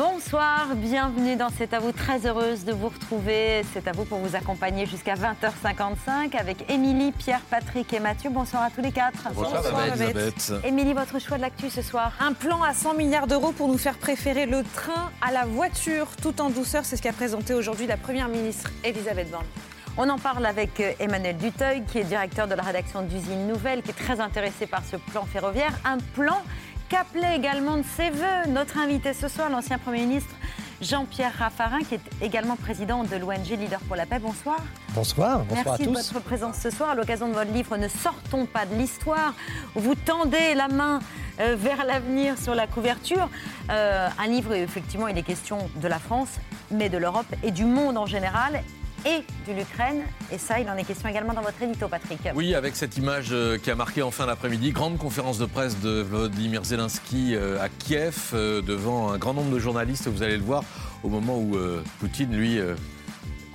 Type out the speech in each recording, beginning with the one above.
Bonsoir, bienvenue dans C'est à vous. Très heureuse de vous retrouver. C'est à vous pour vous accompagner jusqu'à 20h55 avec Émilie, Pierre, Patrick et Mathieu. Bonsoir à tous les quatre. Bonsoir, Elisabeth. Émilie, votre choix de l'actu ce soir Un plan à 100 milliards d'euros pour nous faire préférer le train à la voiture tout en douceur. C'est ce qu'a présenté aujourd'hui la Première ministre Elisabeth Borne. On en parle avec euh, Emmanuel Duteuil, qui est directeur de la rédaction d'Usine Nouvelle, qui est très intéressé par ce plan ferroviaire. Un plan qu'appelait également de ses voeux notre invité ce soir, l'ancien Premier ministre Jean-Pierre Raffarin, qui est également président de l'ONG Leader pour la paix. Bonsoir. Bonsoir, bonsoir Merci à tous. de votre présence ce soir à l'occasion de votre livre Ne sortons pas de l'histoire. où Vous tendez la main euh, vers l'avenir sur la couverture. Euh, un livre, effectivement, il est question de la France, mais de l'Europe et du monde en général et de l'Ukraine. Et ça, il en est question également dans votre édito, Patrick. Oui, avec cette image euh, qui a marqué en fin d'après-midi, grande conférence de presse de Vladimir Zelensky euh, à Kiev, euh, devant un grand nombre de journalistes, vous allez le voir, au moment où euh, Poutine, lui, euh,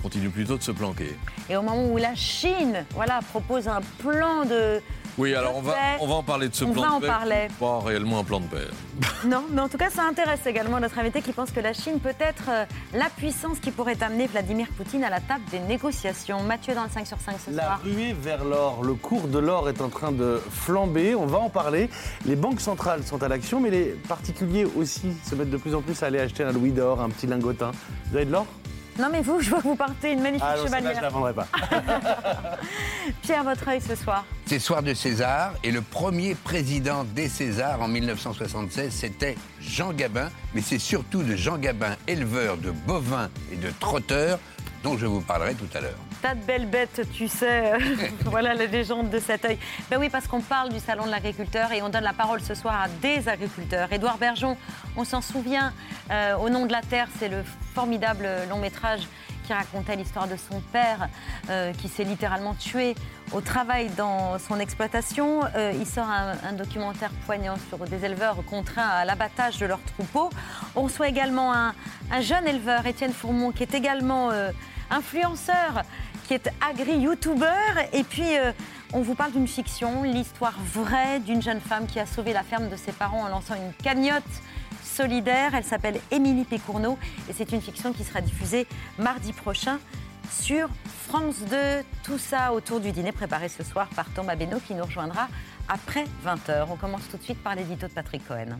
continue plutôt de se planquer. Et au moment où la Chine voilà, propose un plan de. Oui, alors on va, on va en parler de ce On plan va de en paix. parler. Pas réellement un plan de paix. Non, mais en tout cas, ça intéresse également notre invité qui pense que la Chine peut être euh, la puissance qui pourrait amener Vladimir Poutine à la table des négociations. Mathieu dans le 5 sur 5 ce La soir. ruée vers l'or, le cours de l'or est en train de flamber, on va en parler. Les banques centrales sont à l'action, mais les particuliers aussi se mettent de plus en plus à aller acheter un louis d'or, un petit lingotin. Vous avez de l'or? Non, mais vous, je vois que vous partez une magnifique Ah non, celle-là, je chevalière. la vendrai pas. Pierre, votre œil ce soir. C'est soir de César et le premier président des Césars en 1976, c'était Jean Gabin. Mais c'est surtout de Jean Gabin, éleveur de bovins et de trotteurs, dont je vous parlerai tout à l'heure. Tas de belles bêtes, tu sais. voilà la légende de cet œil. Ben oui, parce qu'on parle du salon de l'agriculteur et on donne la parole ce soir à des agriculteurs. Édouard Bergeon, on s'en souvient, euh, Au nom de la terre, c'est le formidable long métrage qui racontait l'histoire de son père euh, qui s'est littéralement tué au travail dans son exploitation. Euh, il sort un, documentaire poignant sur des éleveurs contraints à l'abattage de leurs troupeaux. On reçoit également un, un jeune éleveur, Étienne Fourmont, qui est également influenceur, qui est agri-youtubeur. Et puis, euh, on vous parle d'une fiction, l'histoire vraie d'une jeune femme qui a sauvé la ferme de ses parents en lançant une cagnotte solidaire. Elle s'appelle Émilie Pécourneau et c'est une fiction qui sera diffusée mardi prochain sur France 2. Tout ça autour du dîner préparé ce soir par Thomas Benoît qui nous rejoindra après 20h. On commence tout de suite par l'édito de Patrick Cohen.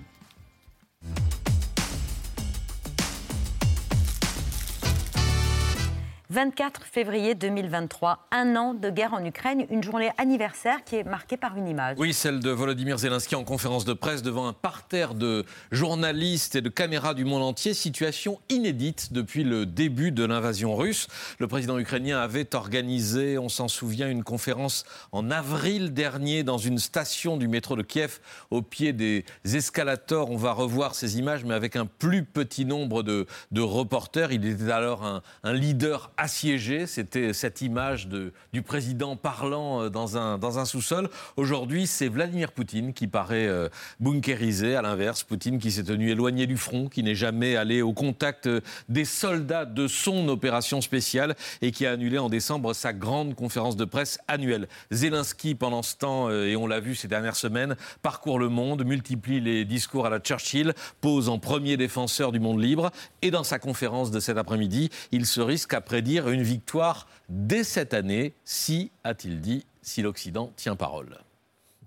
24 février 2023, un an de guerre en Ukraine, une journée anniversaire qui est marquée par une image. Oui, celle de Volodymyr Zelensky en conférence de presse devant un parterre de journalistes et de caméras du monde entier. Situation inédite depuis le début de l'invasion russe. Le président ukrainien avait organisé, on s'en souvient, une conférence en avril dernier dans une station du métro de Kiev au pied des escalators. On va revoir ces images, mais avec un plus petit nombre de, reporters. Il était alors un, un leader assiégé. C'était cette image du président parlant euh, dans un, dans un sous-sol. Aujourd'hui, c'est Vladimir Poutine qui paraît euh, bunkérisé. À l'inverse, Poutine qui s'est tenu éloigné du front, qui n'est jamais allé au contact euh, des soldats de son opération spéciale et qui a annulé en décembre sa grande conférence de presse annuelle. Zelensky, pendant ce temps, et on l'a vu ces dernières semaines, parcourt le monde, multiplie les discours à la Churchill, pose en premier défenseur du monde libre. Et dans sa conférence de cet après-midi, il se risque à prédire une victoire dès cette année, si, a-t-il dit, si l'Occident tient parole.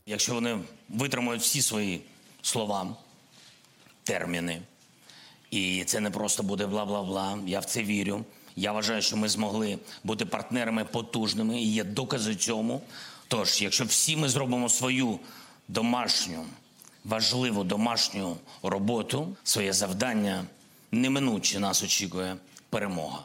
Якщо вони витримують всі свої слова, терміни, і це не просто буде бла-бла-бла, я в це вірю. Я вважаю, що ми змогли бути партнерами потужними, і є докази цьому. Тож, якщо всі ми зробимо свою домашню, важливу домашню роботу, своє завдання, неминуче нас очікує перемога.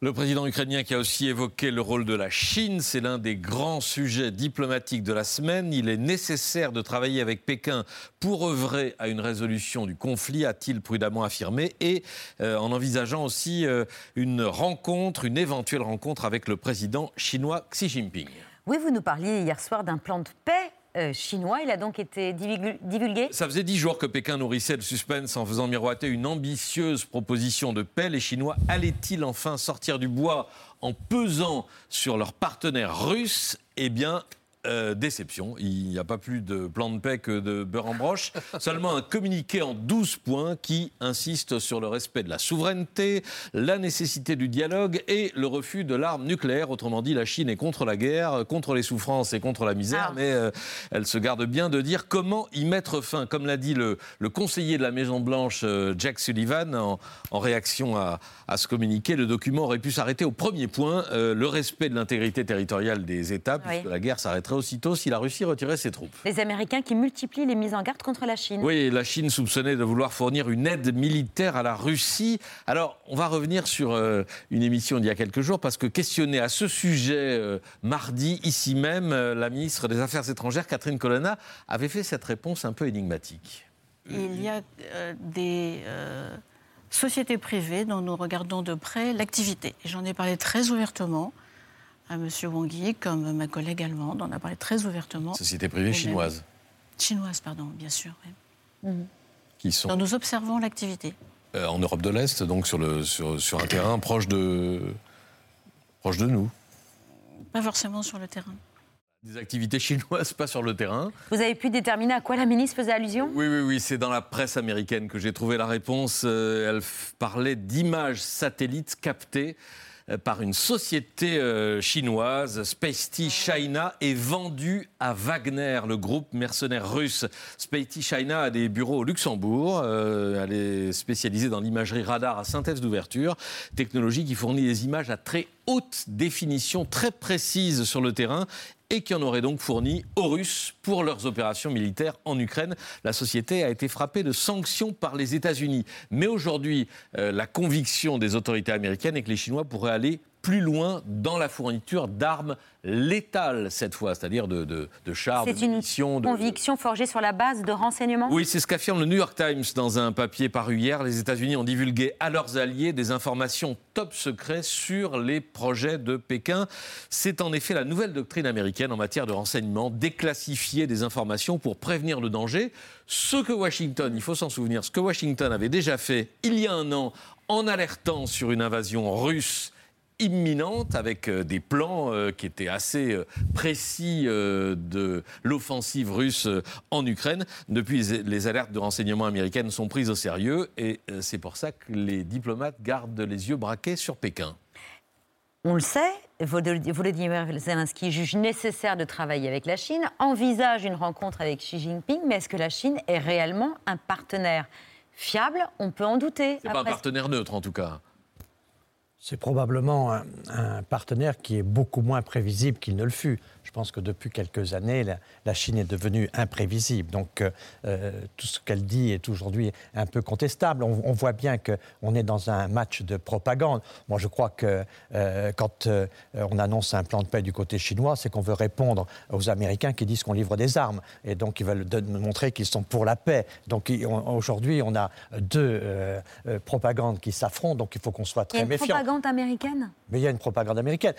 Le président ukrainien qui a aussi évoqué le rôle de la Chine, c'est l'un des grands sujets diplomatiques de la semaine. Il est nécessaire de travailler avec Pékin pour œuvrer à une résolution du conflit, a-t-il prudemment affirmé, et euh, en envisageant aussi euh, une rencontre, une éventuelle rencontre avec le président chinois Xi Jinping. Oui, vous nous parliez hier soir d'un plan de paix euh, chinois. Il a donc été divulgu- divulgué. Ça faisait dix jours que Pékin nourrissait le suspense en faisant miroiter une ambitieuse proposition de paix. Les Chinois allaient-ils enfin sortir du bois en pesant sur leurs partenaires russes? Eh bien. Euh, déception. Il n'y a pas plus de plan de paix que de beurre en broche. Seulement un communiqué en 12 points qui insiste sur le respect de la souveraineté, la nécessité du dialogue et le refus de l'arme nucléaire. Autrement dit, la Chine est contre la guerre, contre les souffrances et contre la misère, Ah. mais euh, elle se garde bien de dire comment y mettre fin. Comme l'a dit le, le conseiller de la Maison-Blanche, euh, Jack Sullivan, en, en réaction à, à ce communiqué, le document aurait pu s'arrêter au premier point, le respect de l'intégrité territoriale des États, Oui. puisque la guerre s'arrêterait aussitôt si la Russie retirait ses troupes. Les Américains qui multiplient les mises en garde contre la Chine. Oui, la Chine soupçonnée de vouloir fournir une aide militaire à la Russie. Alors, on va revenir sur euh, une émission d'il y a quelques jours, parce que questionnée à ce sujet euh, mardi, ici même, euh, la ministre des Affaires étrangères, Catherine Colonna, avait fait cette réponse un peu énigmatique. Il y a euh, des euh, sociétés privées dont nous regardons de près l'activité. J'en ai parlé très ouvertement à M. Wang Yi, comme ma collègue allemande en a parlé très ouvertement. Société privée chinoise, Chinoise, pardon, bien sûr. oui. qui sont nous observons l'activité. euh, en Europe de l'Est, donc sur, le, sur, sur un terrain proche de, proche de nous. Pas forcément sur le terrain. Des activités chinoises, pas sur le terrain. Vous avez pu déterminer à quoi la ministre faisait allusion? Oui, oui, oui, c'est dans la presse américaine que j'ai trouvé la réponse. Euh, elle parlait d'images satellites captées euh, par une société euh, chinoise, Spacety China, et vendues à Wagner, le groupe mercenaire russe. Spacety China a des bureaux au Luxembourg. Euh, elle est spécialisée dans l'imagerie radar à synthèse d'ouverture, technologie qui fournit des images à très haute définition, très précises sur le terrain et qui en aurait donc fourni aux Russes pour leurs opérations militaires en Ukraine. La société a été frappée de sanctions par les États-Unis. Mais aujourd'hui, euh, la conviction des autorités américaines est que les Chinois pourraient aller plus loin dans la fourniture d'armes létales cette fois, c'est-à-dire de, de, de chars, de C'est une munitions. de- conviction forgée sur la base de renseignements? Oui, c'est ce qu'affirme le New York Times dans un papier paru hier. Les États-Unis ont divulgué à leurs alliés des informations top secrets sur les projets de Pékin. C'est en effet la nouvelle doctrine américaine en matière de renseignement, déclassifier des informations pour prévenir le danger. Ce que Washington, il faut s'en souvenir, ce que Washington avait déjà fait il y a un an en alertant sur une invasion russe imminente avec euh, des plans euh, qui étaient assez euh, précis de l'offensive russe en Ukraine. Depuis, les, alertes de renseignement américaines sont prises au sérieux et c'est pour ça que les diplomates gardent les yeux braqués sur Pékin. On le sait, Volody- Volodymyr Zelensky juge nécessaire de travailler avec la Chine, envisage une rencontre avec Xi Jinping, mais est-ce que la Chine est réellement un partenaire fiable? On peut en douter. C'est pas un partenaire neutre en tout cas. C'est probablement un, partenaire qui est beaucoup moins prévisible qu'il ne le fut. Je pense que depuis quelques années, la, la Chine est devenue imprévisible. Donc euh, euh, tout ce qu'elle dit est aujourd'hui un peu contestable. On, on voit bien qu'on est dans un match de propagande. Moi, je crois que euh, quand euh, on annonce un plan de paix du côté chinois, c'est qu'on veut répondre aux Américains qui disent qu'on livre des armes. Et donc, ils veulent montrer qu'ils sont pour la paix. Donc, aujourd'hui, on a deux propagandes qui s'affrontent. Donc, il faut qu'on soit Il y a très une méfiant. propagande américaine? Mais il y a une propagande américaine.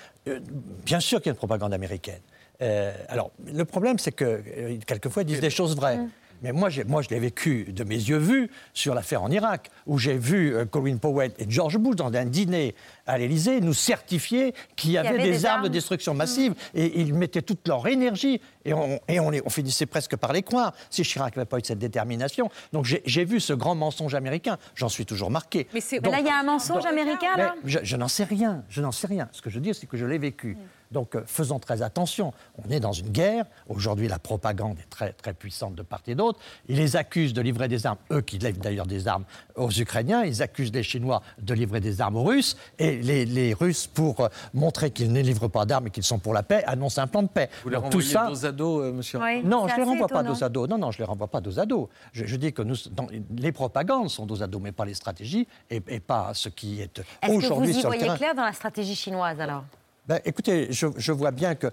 Bien sûr qu'il y a une propagande américaine. Euh, alors, le problème, c'est que euh, quelquefois, ils disent des choses vraies. Mm. Mais moi, moi, je l'ai vécu de mes yeux vus sur l'affaire en Irak, où j'ai vu euh, Colin Powell et George Bush dans un dîner à l'Élysée nous certifier qu'il y avait, avait des, des armes de destruction massive et ils mettaient toute leur énergie et on, et on, les- on finissait presque par les croire si Chirac n'avait pas eu cette détermination. Donc j'ai vu ce grand mensonge américain, j'en suis toujours marqué. Mais Là, il y a un mensonge Donc- américain, là je, je n'en sais rien, je n'en sais rien. Ce que je veux dire, c'est que je l'ai vécu. Donc euh, faisons très attention. On est dans une guerre. Aujourd'hui, la propagande est très, très puissante de part et d'autre. Ils les accusent de livrer des armes, eux qui livrent d'ailleurs des armes aux Ukrainiens. Ils accusent les Chinois de livrer des armes aux Russes. Et les, les- les Russes, pour euh, montrer qu'ils ne livrent pas d'armes et qu'ils sont pour la paix, annoncent un plan de paix. Vous les Donc, tout renvoyez ça, dos à dos, euh, monsieur Oui, non, je ne les renvoie pas dos à dos. Non, non, je ne les renvoie pas dos à dos. Je, je dis que nous, dans- les propagandes sont dos à dos, mais pas les stratégies et, et pas ce qui est Est-ce que vous aujourd'hui y sur le voyez terrain. clair dans la stratégie chinoise alors? Ben, écoutez, je, je vois bien que.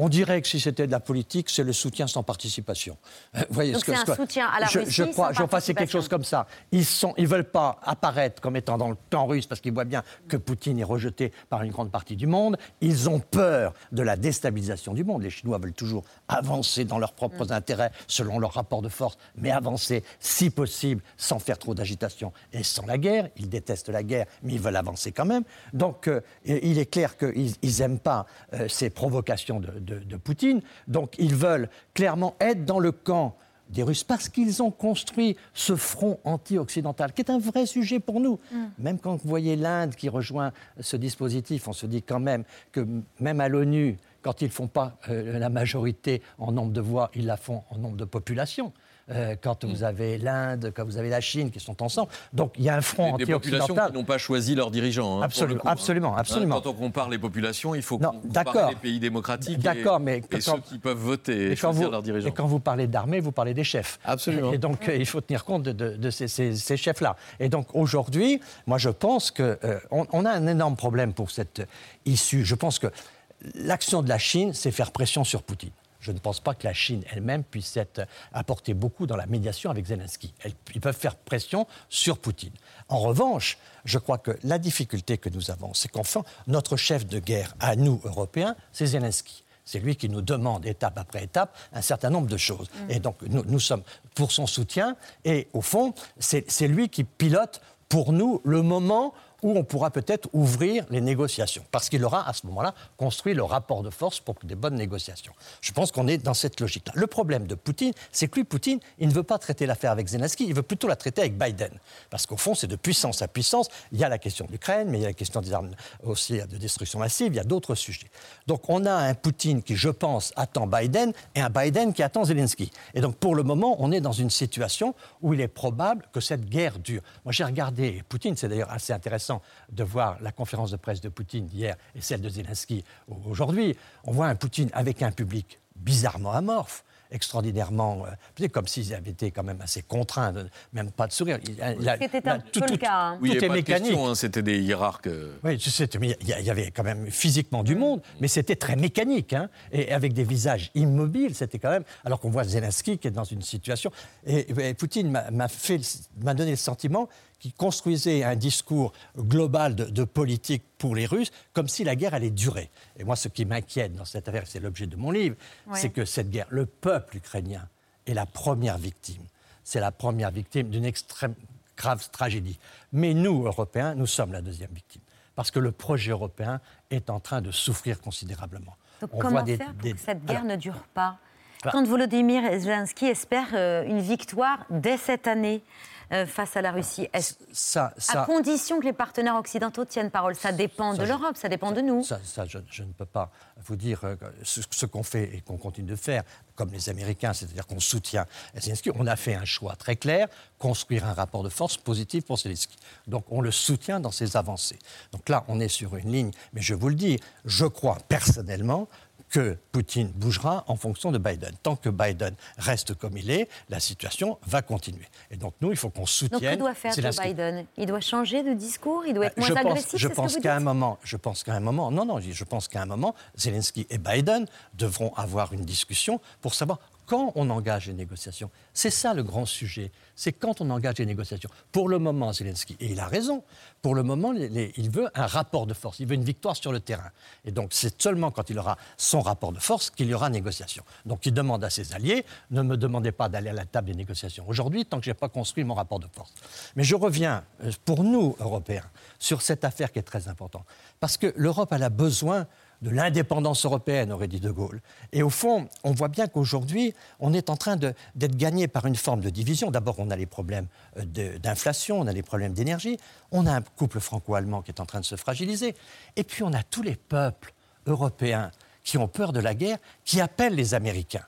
On dirait que si c'était de la politique, c'est le soutien sans participation. Vous voyez Donc ce que- c'est ce un soutien à la je, Russie je crois, sans je crois c'est quelque chose comme ça. Ils ne ils veulent pas apparaître comme étant dans le camp russe parce qu'ils voient bien que Poutine est rejeté par une grande partie du monde. Ils ont peur de la déstabilisation du monde. Les Chinois veulent toujours avancer dans leurs propres Mm. intérêts, selon leur rapport de force, mais avancer, si possible, sans faire trop d'agitation et sans la guerre. Ils détestent la guerre, mais ils veulent avancer quand même. Donc, euh, il est clair qu'ils n'aiment pas euh, ces provocations de, de- de Poutine. Donc, ils veulent clairement être dans le camp des Russes parce qu'ils ont construit ce front anti-occidental, qui est un vrai sujet pour nous. Même quand vous voyez l'Inde qui rejoint ce dispositif, on se dit quand même que même à l'ONU, quand ils ne font pas euh, la majorité en nombre de voix, ils la font en nombre de population. Euh, quand vous avez l'Inde, quand vous avez la Chine qui sont ensemble. Donc il y a un front Des populations anti-occidental. qui n'ont pas choisi leurs dirigeants. hein, Absolument, coup, hein. absolument, Hein, absolument. Quand on compare les populations, il faut Non, comparer les pays démocratiques et- mais et, ceux qui peuvent voter et, choisir vous, leurs dirigeants. et quand vous parlez d'armée, vous parlez des chefs. Absolument. Et donc, euh, il faut tenir compte de, de- de ces, ces- ces chefs-là. Et donc, aujourd'hui, moi, je pense qu'on on a un énorme problème pour cette issue. Je pense que l'action de la Chine, c'est faire pression sur Poutine. Je ne pense pas que la Chine elle-même puisse être, apporter beaucoup dans la médiation avec Zelensky. Ils peuvent faire pression sur Poutine. En revanche, je crois que la difficulté que nous avons, c'est qu'enfin, notre chef de guerre, à nous, Européens, c'est Zelensky. C'est lui qui nous demande étape après étape un certain nombre de choses. Et donc nous, nous sommes pour son soutien. Et au fond, c'est lui qui pilote pour nous le moment où on pourra peut-être ouvrir les négociations. Parce qu'il aura à ce moment-là construit le rapport de force pour des bonnes négociations. Je pense qu'on est dans cette logique-là. Le problème de Poutine, c'est que lui, Poutine, il ne veut pas traiter l'affaire avec Zelensky, il veut plutôt la traiter avec Biden. Parce qu'au fond, c'est de puissance à puissance. Il y a la question de l'Ukraine, mais il y a la question des armes aussi de destruction massive, il y a d'autres sujets. Donc on a un Poutine qui, je pense, attend Biden et un Biden qui attend Zelensky. Et donc pour le moment, on est dans une situation où il est probable que cette guerre dure. Moi j'ai regardé Poutine, c'est d'ailleurs assez intéressant de voir la conférence de presse de Poutine d'hier et celle de Zelensky aujourd'hui. On voit un Poutine avec un public bizarrement amorphe extraordinairement, euh, comme s'ils avaient été quand même assez contraints, de- même pas de sourire. C'était un peu le cas, hein. Oui, il tout est avait pas de mécanique. question, hein, c'était des hiérarques. Oui, tu sais, mais il y, avait quand même physiquement du monde, mais c'était très mécanique, hein, et avec des visages immobiles, c'était quand même. Alors qu'on voit Zelensky qui est dans une situation. Et, et Poutine m'a- m'a fait, m'a donné le sentiment qu'il construisait un discours global de, de politique pour les Russes, comme si la guerre allait durer. Et moi, ce qui m'inquiète dans cette affaire, c'est l'objet de mon livre, Ouais. c'est que cette guerre, le peuple ukrainien est la première victime. C'est la première victime d'une extrême grave tragédie. Mais nous, Européens, nous sommes la deuxième victime. Parce que le projet européen est en train de souffrir considérablement. Donc On comment voit des- faire pour des- que cette guerre Alors, ne dure pas? Quand Volodymyr Zelensky espère euh, une victoire dès cette année euh, face à la Russie, est-ce- ça, ça, à condition que les partenaires occidentaux tiennent parole, ça dépend ça, de l'Europe, ça dépend de nous. Ça, je, je ne peux pas vous dire euh, ce, ce qu'on fait et qu'on continue de faire, comme les Américains, c'est-à-dire qu'on soutient Zelensky. On a fait un choix très clair, construire un rapport de force positif pour Zelensky. Donc on le soutient dans ses avancées. Donc là, on est sur une ligne, mais je vous le dis, je crois personnellement que Poutine bougera en fonction de Biden. Tant que Biden reste comme il est, la situation va continuer. Et donc nous, il faut qu'on Donc soutienne. que doit faire Joe. Biden? Il doit changer de discours? Il doit être moins je pense, agressif je pense qu'à un moment, je pense qu'à un moment, non, non, je pense qu'à un moment, Zelensky et Biden devront avoir une discussion pour savoir quand on engage les négociations. C'est ça le grand sujet. C'est quand on engage les négociations. Pour le moment, Zelensky, et il a raison, pour le moment, il veut un rapport de force, il veut une victoire sur le terrain. Et donc, c'est seulement quand il aura son rapport de force qu'il y aura négociation. Donc, il demande à ses alliés, ne me demandez pas d'aller à la table des négociations aujourd'hui tant que je n'ai pas construit mon rapport de force. Mais je reviens, euh, pour nous, Européens, sur cette affaire qui est très importante. Parce que l'Europe, elle a besoin de l'indépendance européenne, aurait dit De Gaulle. Et au fond, on voit bien qu'aujourd'hui, on est en train d'être gagné par une forme de division. D'abord, on a les problèmes euh, d'inflation, on a les problèmes d'énergie, on a un couple franco-allemand qui est en train de se fragiliser, et puis on a tous les peuples européens qui ont peur de la guerre, qui appellent les Américains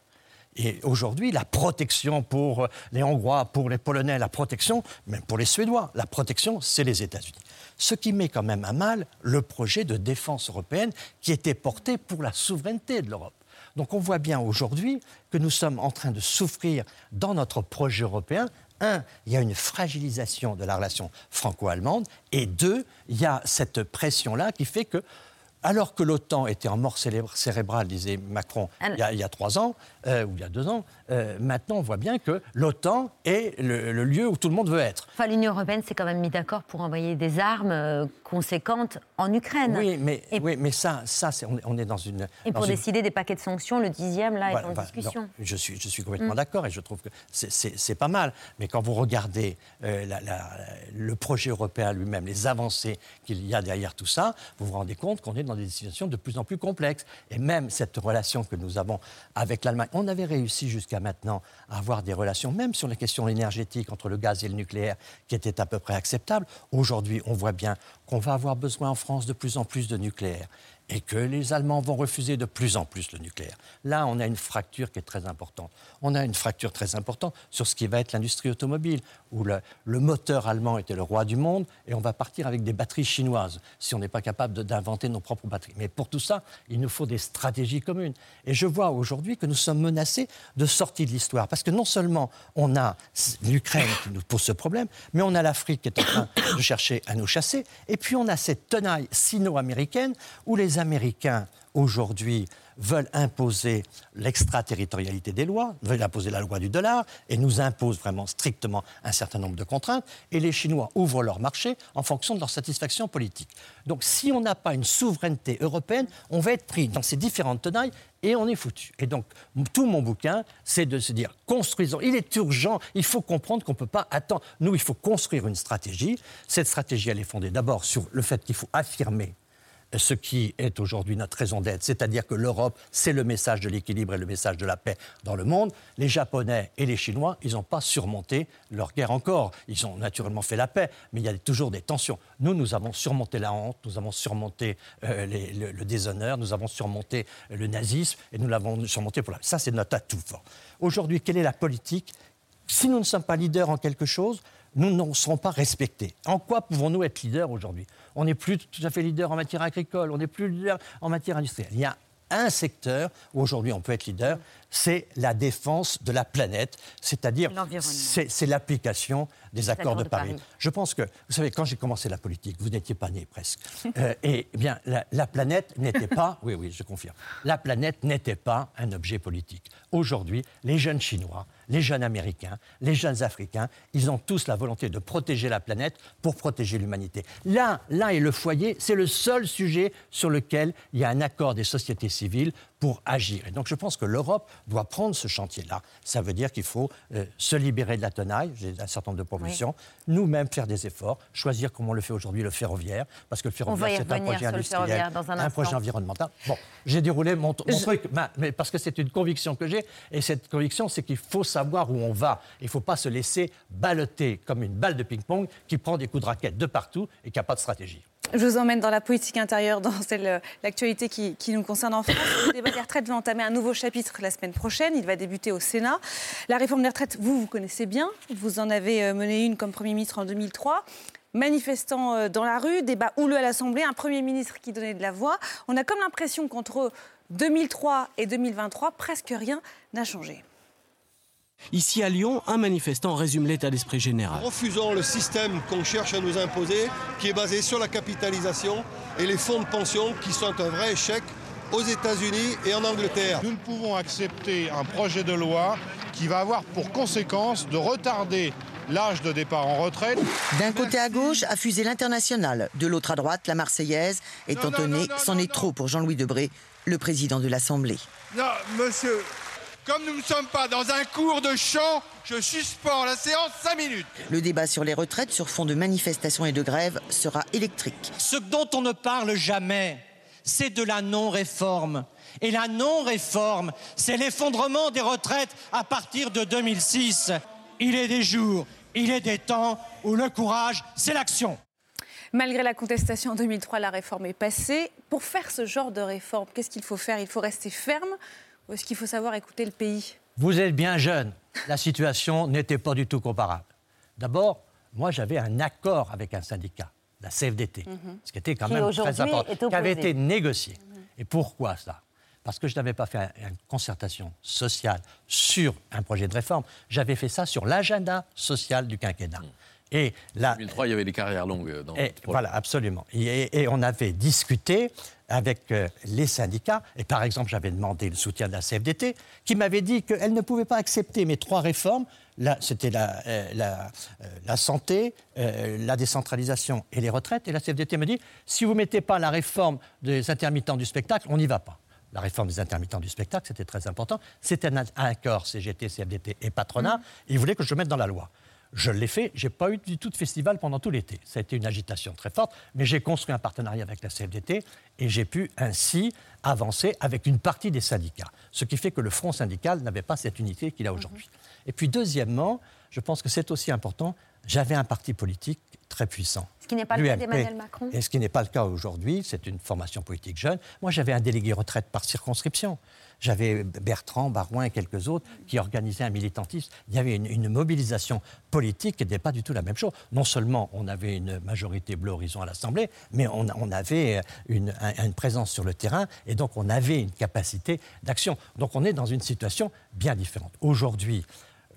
Et aujourd'hui, la protection pour les Hongrois, pour les Polonais, la protection, même pour les Suédois, la protection, c'est les États-Unis. Ce qui met quand même à mal le projet de défense européenne qui était porté pour la souveraineté de l'Europe. Donc on voit bien aujourd'hui que nous sommes en train de souffrir dans notre projet européen un, il y a une fragilisation de la relation franco-allemande, et deux, il y a cette pression-là qui fait que alors que l'OTAN était en mort cérébrale, disait Macron, il y, a, il y a trois ans, euh, ou il y a deux ans, euh, maintenant on voit bien que l'OTAN est le, lieu où tout le monde veut être. Enfin, l'Union européenne s'est quand même mis d'accord pour envoyer des armes euh, conséquentes en Ukraine. Oui, mais, oui, mais ça, ça on, est dans une... Et pour décider des paquets de sanctions, le dixième, là, est en discussion. je, suis, je suis complètement mm. d'accord et je trouve que c'est pas mal. Mais quand vous regardez le projet européen lui-même, les avancées qu'il y a derrière tout ça, vous vous rendez compte qu'on est dans des situations de plus en plus complexes. Et même cette relation que nous avons avec l'Allemagne, on avait réussi jusqu'à maintenant à avoir des relations, même sur les questions énergétiques entre le gaz et le nucléaire, qui étaient à peu près acceptables. Aujourd'hui, on voit bien qu'on va avoir besoin en France de plus en plus de nucléaire et que les Allemands vont refuser de plus en plus le nucléaire. Là, on a une fracture qui est très importante. On a une fracture très importante sur ce qui va être l'industrie automobile, où le, moteur allemand était le roi du monde, et on va partir avec des batteries chinoises, si on n'est pas capable d'inventer nos propres batteries. Mais pour tout ça, il nous faut des stratégies communes. Et je vois aujourd'hui que nous sommes menacés de sortie de l'histoire, parce que non seulement on a l'Ukraine qui nous pose ce problème, mais on a l'Afrique qui est en train de chercher à nous chasser, et puis on a cette tenaille sino-américaine où les Américains, aujourd'hui, veulent imposer l'extraterritorialité des lois, veulent imposer la loi du dollar et nous imposent vraiment strictement un certain nombre de contraintes. Et les Chinois ouvrent leur marché en fonction de leur satisfaction politique. Donc si on n'a pas une souveraineté européenne, on va être pris dans ces différentes tenailles et on est foutu. Et donc, tout mon bouquin, c'est de se dire, construisons. Il est urgent, il faut comprendre qu'on ne peut pas attendre. Nous, il faut construire une stratégie. Cette stratégie, elle est fondée d'abord sur le fait qu'il faut affirmer ce qui est aujourd'hui notre raison d'être, c'est-à-dire que l'Europe, c'est le message de l'équilibre et le message de la paix dans le monde. Les Japonais et les Chinois, ils n'ont pas surmonté leur guerre encore. Ils ont naturellement fait la paix, mais il y a toujours des tensions. Nous, nous avons surmonté la honte, nous avons surmonté euh, le, déshonneur, nous avons surmonté le nazisme et nous l'avons surmonté pour la... Ça, c'est notre atout fort. Aujourd'hui, quelle est la politique? Si nous ne sommes pas leaders en quelque chose, nous ne serons pas respectés. En quoi pouvons-nous être leaders aujourd'hui? On n'est plus tout à fait leader en matière agricole, on n'est plus leader en matière industrielle. Il y a un secteur où aujourd'hui on peut être leader, c'est la défense de la planète, c'est-à-dire c'est l'application des accords de, Paris. Je pense que, vous savez, quand j'ai commencé la politique, vous n'étiez pas né presque, euh, et eh bien la, la planète n'était pas, oui oui je confirme, la planète n'était pas un objet politique. Aujourd'hui, les jeunes Chinois, les jeunes Américains, les jeunes Africains, ils ont tous la volonté de protéger la planète pour protéger l'humanité. Là, là est le foyer, c'est le seul sujet sur lequel il y a un accord des sociétés civiles pour agir. Et donc je pense que l'Europe doit prendre ce chantier-là. Ça veut dire qu'il faut euh, se libérer de la tenaille, j'ai un certain nombre de propositions, nous-mêmes faire des efforts, choisir comme on le fait aujourd'hui le ferroviaire, parce que le ferroviaire c'est un projet industriel, un, projet environnemental. Bon, j'ai déroulé mon, truc, mais parce que c'est une conviction que j'ai, et cette conviction c'est qu'il faut savoir où on va. Il ne faut pas se laisser balloter comme une balle de ping-pong qui prend des coups de raquette de partout et qui n'a pas de stratégie. Je vous emmène dans la politique intérieure, dans l'actualité qui, nous concerne en France. Le débat des retraites va entamer un nouveau chapitre la semaine prochaine. Il va débuter au Sénat. La réforme des retraites, vous, vous connaissez bien. Vous en avez euh, mené une comme Premier ministre en 2003 manifestants euh, dans la rue, débat houleux à l'Assemblée, un Premier ministre qui donnait de la voix. On a comme l'impression qu'entre 2003 et 2023, presque rien n'a changé. Ici à Lyon, un manifestant résume l'état d'esprit général. Refusons le système qu'on cherche à nous imposer, qui est basé sur la capitalisation et les fonds de pension qui sont un vrai échec aux États-Unis et en Angleterre. Nous ne pouvons accepter un projet de loi qui va avoir pour conséquence de retarder l'âge de départ en retraite. D'un côté à gauche, a fusé l'international. De l'autre à droite, la Marseillaise. Étant donné, c'en est trop pour Jean-Louis Debré, le président de l'Assemblée. Non, monsieur, comme nous ne sommes pas dans un cours de chant, je suspends la séance 5 minutes. Le débat sur les retraites sur fond de manifestations et de grèves sera électrique. Ce dont on ne parle jamais, c'est de la non-réforme. Et la non-réforme, c'est l'effondrement des retraites à partir de 2006. Il est des jours, il est des temps où le courage, c'est l'action. Malgré la contestation en 2003, la réforme est passée. Pour faire ce genre de réforme, qu'est-ce qu'il faut faire? Il faut rester ferme ou est-ce qu'il faut savoir écouter le pays? Vous êtes bien jeune. La situation n'était pas du tout comparable. D'abord, moi, j'avais un accord avec un syndicat, la CFDT, ce qui était quand Qui même très important, qui avait été négocié. Et pourquoi ça? Parce que je n'avais pas fait un- une concertation sociale sur un projet de réforme. J'avais fait ça sur l'agenda social du quinquennat. Et là, En 2003, il y avait les carrières longues euh, dans et voilà, absolument. Et, et on avait discuté avec euh, les syndicats. Et par exemple, j'avais demandé le soutien de la CFDT, qui m'avait dit qu'elle ne pouvait pas accepter mes trois réformes. Là, c'était la, euh, la, euh, la santé, euh, la décentralisation et les retraites. Et la CFDT me dit si vous ne mettez pas la réforme des intermittents du spectacle, on n'y va pas. La réforme des intermittents du spectacle, c'était très important. C'était un, un accord CGT, CFDT et patronat. Ils voulaient que je le mette dans la loi. Je l'ai fait, je n'ai pas eu du tout de festival pendant tout l'été. Ça a été une agitation très forte, mais j'ai construit un partenariat avec la CFDT et j'ai pu ainsi avancer avec une partie des syndicats. Ce qui fait que le front syndical n'avait pas cette unité qu'il a aujourd'hui. Et puis deuxièmement, je pense que c'est aussi important, j'avais un parti politique très puissant. Ce qui n'est pas le cas d'Emmanuel Macron. Et ce qui n'est pas le cas aujourd'hui, c'est une formation politique jeune. Moi, j'avais un délégué retraite par circonscription. J'avais Bertrand, Barouin et quelques autres qui organisaient un militantisme. Il y avait une, mobilisation politique qui n'était pas du tout la même chose. Non seulement on avait une majorité bleu horizon à l'Assemblée, mais on, avait une, un- une présence sur le terrain et donc on avait une capacité d'action. Donc on est dans une situation bien différente. Aujourd'hui,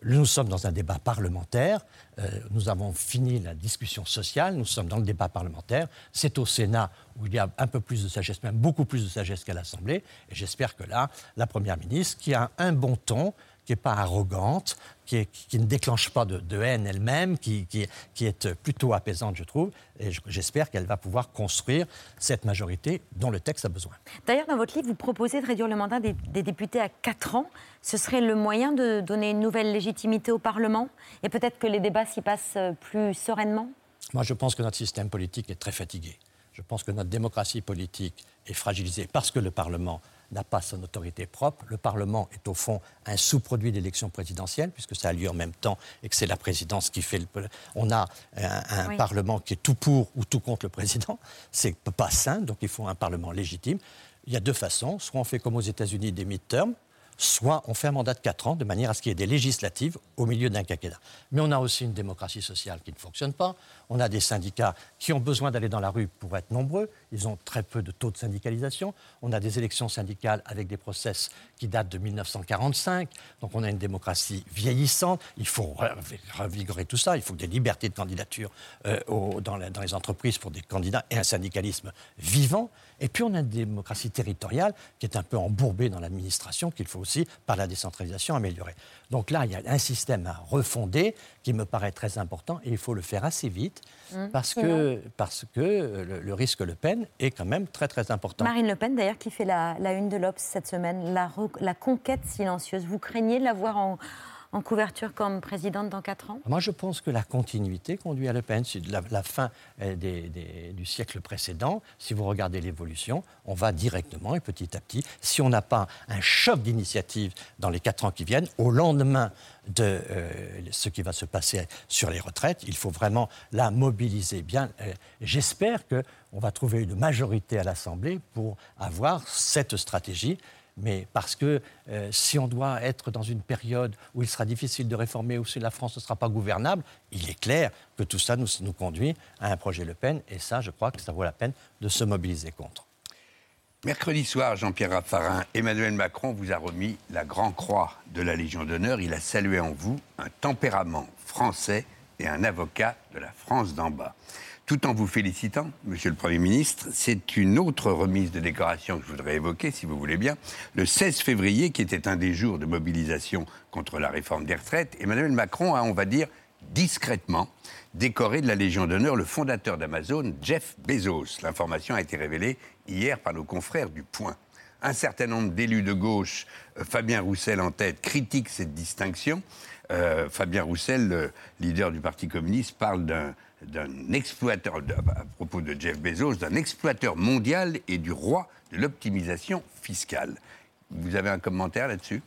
nous sommes dans un débat parlementaire. Euh, nous avons fini la discussion sociale. Nous sommes dans le débat parlementaire. C'est au Sénat où il y a un peu plus de sagesse, même beaucoup plus de sagesse qu'à l'Assemblée. Et j'espère que là, la Première ministre, qui a un bon ton, qui n'est pas arrogante, qui, ne déclenche pas de, de haine elle-même, qui, qui est- qui est plutôt apaisante, je trouve. Et je- j'espère qu'elle va pouvoir construire cette majorité dont le texte a besoin. D'ailleurs, dans votre livre, vous proposez de réduire le mandat des, des députés à 4 ans. Ce serait le moyen de donner une nouvelle légitimité au Parlement et peut-être que les débats s'y passent euh, plus sereinement? Moi, je pense que notre système politique est très fatigué. Je pense que notre démocratie politique est fragilisée parce que le Parlement n'a pas son autorité propre. Le Parlement est au fond un sous-produit d'élection présidentielle, puisque ça a lieu en même temps et que c'est la présidence qui fait le. On a un, un Oui. Parlement qui est tout pour ou tout contre le président. C'est pas sain, donc il faut un Parlement légitime. Il y a deux façons. Soit on fait comme aux États-Unis des midterms, soit on fait un mandat de 4 ans de manière à ce qu'il y ait des législatives au milieu d'un quinquennat. Mais on a aussi une démocratie sociale qui ne fonctionne pas. On a des syndicats qui ont besoin d'aller dans la rue pour être nombreux. Ils ont très peu de taux de syndicalisation. On a des élections syndicales avec des process qui datent de 1945. Donc on a une démocratie vieillissante. Il faut re- revigorer tout ça. Il faut des libertés de candidature euh, dans, dans les entreprises pour des candidats et un syndicalisme vivant. Et puis on a une démocratie territoriale qui est un peu embourbée dans l'administration, qu'il faut aussi, par la décentralisation, améliorer. Donc là, il y a un système à refonder qui me paraît très important et il faut le faire assez vite Mmh. parce que, parce que euh, le, le risque Le Pen est quand même très très important. Marine Le Pen, d'ailleurs, qui fait la, la une de l'Obs cette semaine, la, la conquête silencieuse. Vous craignez de la voir en, en couverture comme présidente dans 4 ans Moi, je pense que la continuité conduit à Le Pen. La, la fin euh, du siècle précédent. Si vous regardez l'évolution, on va directement et petit à petit. Si on n'a pas un choc d'initiative dans les quatre ans qui viennent, au lendemain de euh, ce qui va se passer sur les retraites, il faut vraiment la mobiliser bien. Euh, J'espère qu'on va trouver une majorité à l'Assemblée pour avoir cette stratégie. Mais parce que euh, si on doit être dans une période où il sera difficile de réformer, où si la France ne sera pas gouvernable, il est clair que tout ça nous, nous conduit à un projet Le Pen. Et ça, je crois que ça vaut la peine de se mobiliser contre. Mercredi soir, Jean-Pierre Raffarin, Emmanuel Macron vous a remis la Grand Croix de la Légion d'honneur. Il a salué en vous un tempérament français et un avocat de la France d'en bas. Tout en vous félicitant, Monsieur le Premier ministre, c'est une autre remise de décoration que je voudrais évoquer, si vous voulez bien. Le 16 février, qui était un des jours de mobilisation contre la réforme des retraites, Emmanuel Macron a, on va dire, discrètement décoré de la Légion d'honneur le fondateur d'Amazon, Jeff Bezos. L'information a été révélée hier par nos confrères du Point. Un certain nombre d'élus de gauche, euh, Fabien Roussel en tête, critiquent cette distinction. Euh, Fabien Roussel, le leader du Parti communiste, parle d'un d'un exploiteur, à propos de Jeff Bezos, d'un exploiteur mondial et du roi de l'optimisation fiscale. Vous avez un commentaire là-dessus?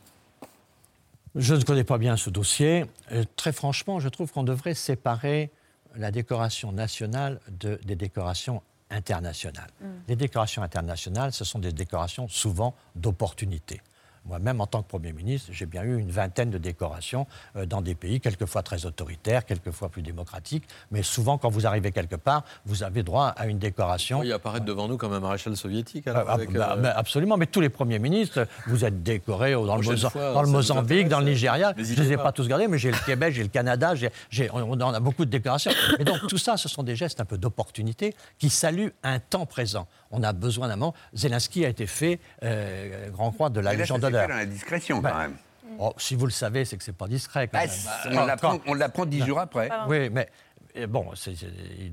Je ne connais pas bien ce dossier. Euh, très franchement, je trouve qu'on devrait séparer la décoration nationale de- des décorations internationales. Mm. Les décorations internationales, ce sont des décorations souvent d'opportunité. Moi-même, en tant que Premier ministre, j'ai bien eu une vingtaine de décorations euh, dans des pays, quelquefois très autoritaires, quelquefois plus démocratiques. Mais souvent, quand vous arrivez quelque part, vous avez droit à une décoration. Il apparaît devant nous comme un maréchal soviétique. Ah, alors, avec, bah, euh, bah, absolument, mais tous les premiers ministres, vous êtes décorés dans, le, Prochaine Moza- fois, dans le ça nous Mozambique, dans le. Nigeria. Je ne les ai pas. pas tous gardés, mais j'ai le Québec, j'ai le Canada, on on en a beaucoup de décorations. Et donc tout ça, ce sont des gestes un peu d'opportunité qui saluent un temps présent. On a besoin d'un moment. Zelensky a été fait euh, grand croix de la Mais là, Dans la discrétion, Ben, quand même. oh, si vous le savez, c'est que c'est pas discret. Quand Ah, même. on l'apprend- quand- on l'apprend dix jours après. Oui, mais et bon,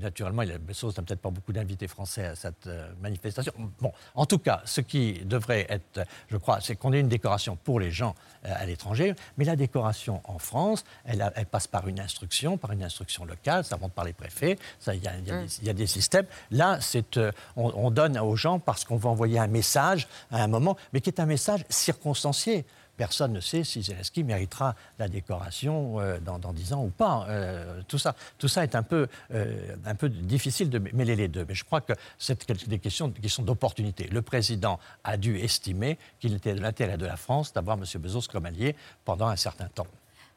naturellement, il a, Bessos n'a peut-être pas beaucoup d'invités français à cette euh, manifestation. Bon, en tout cas, ce qui devrait être, je crois, c'est qu'on ait une décoration pour les gens euh, à l'étranger, mais la décoration en France, elle, a- elle passe par une instruction, par une instruction locale, ça monte par les préfets, il y, y Mm. des- il y a des systèmes. Là, c'est, euh, on, on donne aux gens parce qu'on va envoyer un message à un moment, mais qui est un message circonstancié. Personne ne sait si Zelensky méritera la décoration euh, dans, 10 ans ou pas. Euh, tout, ça, tout ça est un peu, euh, un peu difficile de mêler les deux. Mais je crois que c'est des questions, des questions d'opportunité. Le président a dû estimer qu'il était de l'intérêt de la France d'avoir M. Bezos comme allié pendant un certain temps.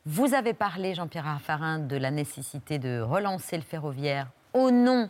Vous avez parlé, Jean-Pierre Raffarin, de la nécessité de relancer le ferroviaire au nom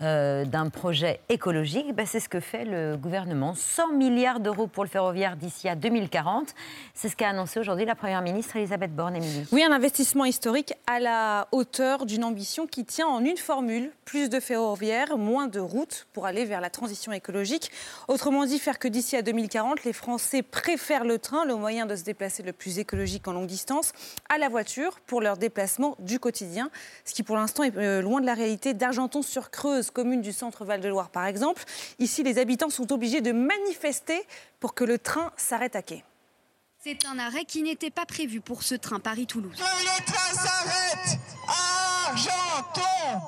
euh, d'un projet écologique. Ben, c'est ce que fait le gouvernement. 100 milliards d'euros pour le ferroviaire d'ici à 2040. C'est ce qu'a annoncé aujourd'hui la Première ministre Elisabeth Borne. Oui, un investissement historique à la hauteur d'une ambition qui tient en une formule plus de ferroviaires, moins de routes pour aller vers la transition écologique. Autrement dit, faire que d'ici à 2040, les Français préfèrent le train, le moyen de se déplacer le plus écologique en longue distance, à la voiture pour leur déplacement du quotidien. Ce qui, pour l'instant, est euh, loin de la réalité d'Argenton-sur-Creuse, commune du centre Val-de-Loire, par exemple. Ici, les habitants sont obligés de manifester pour que le train s'arrête à quai. C'est un arrêt qui n'était pas prévu pour ce train Paris-Toulouse. Le train s'arrête à Argenton.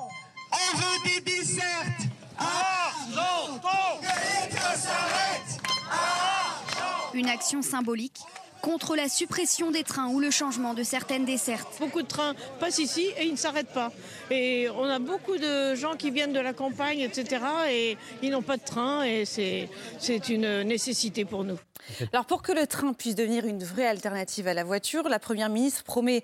On veut des dessertes à Argenton. Le train s'arrête à Argenton. Une action symbolique contre la suppression des trains ou le changement de certaines dessertes. Beaucoup de trains passent ici et ils ne s'arrêtent pas. Et on a beaucoup de gens qui viennent de la campagne, etc. Et ils n'ont pas de train et c'est c'est une nécessité pour nous. Alors pour que le train puisse devenir une vraie alternative à la voiture, la Première ministre promet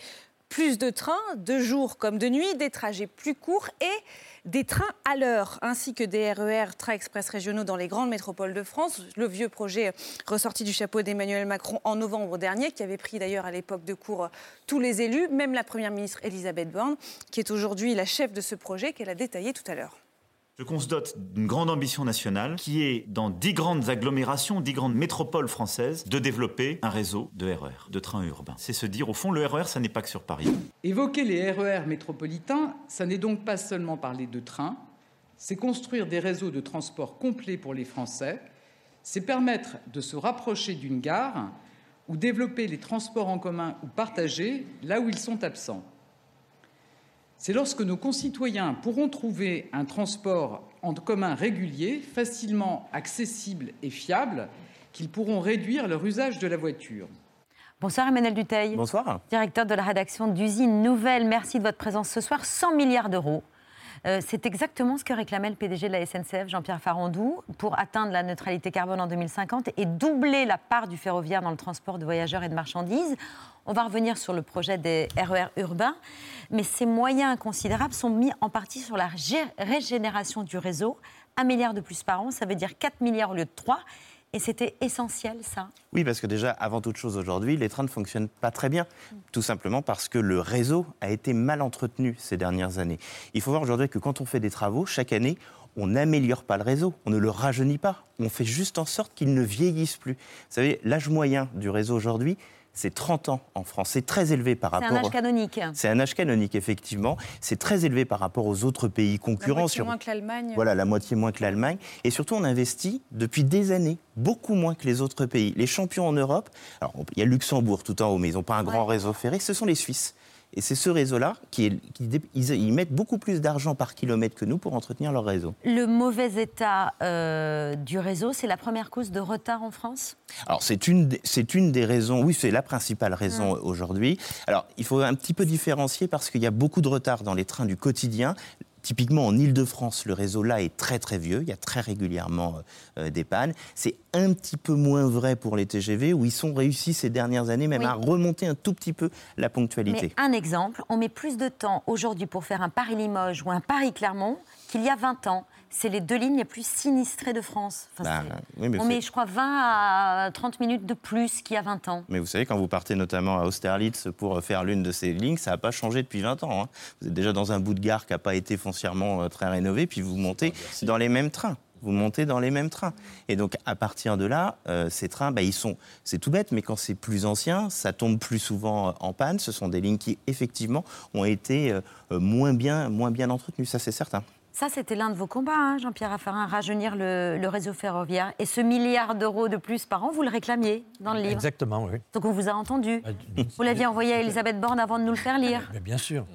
plus de trains, de jour comme de nuit, des trajets plus courts et des trains à l'heure, ainsi que des RER, trains express régionaux dans les grandes métropoles de France. Le vieux projet ressorti du chapeau d'Emmanuel Macron en novembre dernier, qui avait pris d'ailleurs à l'époque de cours tous les élus, même la Première ministre Elisabeth Borne, qui est aujourd'hui la chef de ce projet qu'elle a détaillé tout à l'heure. Je qu'on se dote d'une grande ambition nationale qui est, dans dix grandes agglomérations, dix grandes métropoles françaises, de développer un réseau de RER, de trains urbains. C'est se dire, au fond, le RER, ça n'est pas que sur Paris. Évoquer les RER métropolitains, ça n'est donc pas seulement parler de trains, c'est construire des réseaux de transport complets pour les Français, c'est permettre de se rapprocher d'une gare ou développer les transports en commun ou partagés là où ils sont absents. C'est lorsque nos concitoyens pourront trouver un transport en commun régulier, facilement accessible et fiable, qu'ils pourront réduire leur usage de la voiture. Bonsoir Emmanuel Duteil. Bonsoir. Directeur de la rédaction d'Usine Nouvelle. Merci de votre présence ce soir. 100 milliards d'euros. Euh, c'est exactement ce que réclamait le PDG de la SNCF, Jean-Pierre Farandou, pour atteindre la neutralité carbone en 2050 et doubler la part du ferroviaire dans le transport de voyageurs et de marchandises. On va revenir sur le projet des RER urbains, mais ces moyens considérables sont mis en partie sur la gé- régénération du réseau. Un milliard de plus par an, ça veut dire 4 milliards au lieu de 3. Et c'était essentiel, ça. Oui, parce que déjà, avant toute chose aujourd'hui, les trains ne fonctionnent pas très bien. Tout simplement parce que le réseau a été mal entretenu ces dernières années. Il faut voir aujourd'hui que quand on fait des travaux, chaque année, on n'améliore pas le réseau, on ne le rajeunit pas. On fait juste en sorte qu'il ne vieillisse plus. Vous savez, l'âge moyen du réseau aujourd'hui, c'est 30 ans en France. C'est très élevé par C'est rapport. un âge canonique. C'est un âge canonique, effectivement. C'est très élevé par rapport aux autres pays La concurrents. moitié sur- moins que l'Allemagne. Voilà, la moitié moins que l'Allemagne. Et surtout, on investit depuis des années beaucoup moins que les autres pays. Les champions en Europe, alors il y a Luxembourg tout en haut, mais ils n'ont pas un grand réseau ferré, ce sont les Suisses. Et c'est ce réseau-là qui, est- qui ils, ils mettent beaucoup plus d'argent par kilomètre que nous pour entretenir leur réseau. Le mauvais état euh, du réseau, c'est la première cause de retard en France? Alors c'est une, c'est une des raisons, oui c'est la principale raison aujourd'hui. Alors il faut un petit peu différencier parce qu'il y a beaucoup de retard dans les trains du quotidien. Typiquement en Ile-de-France, le réseau là est très très vieux, il y a très régulièrement euh, des pannes. C'est un petit peu moins vrai pour les TGV, où ils sont réussis ces dernières années même Oui. à remonter un tout petit peu la ponctualité. Mais un exemple, on met plus de temps aujourd'hui pour faire un Paris-Limoges ou un Paris-Clermont qu'il y a 20 ans. C'est les deux lignes les plus sinistrées de France. Enfin, Bah, c'est- oui, mais on met, je crois, 20 à 30 minutes de plus qu'il y a 20 ans. Mais vous savez, quand vous partez notamment à Austerlitz pour faire l'une de ces lignes, ça n'a pas changé depuis 20 ans. hein. Vous êtes déjà dans un bout de gare qui n'a pas été foncièrement euh, très rénové, puis vous montez dans les mêmes trains. Vous montez dans les mêmes trains. Et donc, à partir de là, euh, ces trains, bah, ils sont. C'est tout bête, mais quand c'est plus ancien, ça tombe plus souvent euh, en panne. Ce sont des lignes qui, effectivement, ont été euh, euh, moins, bien, moins bien entretenues. Ça, c'est certain. Ça, c'était l'un de vos combats, hein, Jean-Pierre Raffarin, rajeunir le, le réseau ferroviaire. Et ce milliard d'euros de plus par an, vous le réclamiez dans le livre. Exactement, oui. Donc on vous a entendu. Vous l'aviez envoyé à Elisabeth Borne avant de nous le faire lire. Mais bien sûr.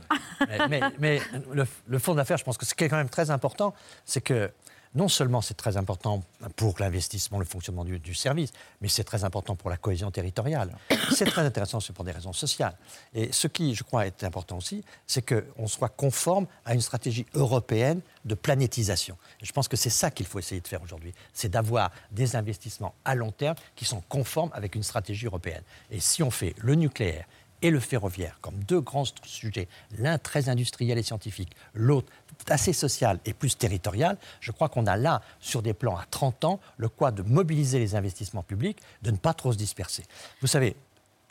mais mais- mais le, le fond d'affaires, je pense que ce qui est quand même très important, c'est que non seulement c'est très important pour l'investissement, le fonctionnement du, du service, mais c'est très important pour la cohésion territoriale. C'est très intéressant, c'est pour des raisons sociales. Et ce qui, je crois, est important aussi, c'est qu'on soit conforme à une stratégie européenne de planétisation. Et je pense que c'est ça qu'il faut essayer de faire aujourd'hui, c'est d'avoir des investissements à long terme qui sont conformes avec une stratégie européenne. Et si on fait le nucléaire, et le ferroviaire comme deux grands sujets, l'un très industriel et scientifique, l'autre assez social et plus territorial, je crois qu'on a là, sur des plans à 30 ans, le quoi de mobiliser les investissements publics, de ne pas trop se disperser. Vous savez,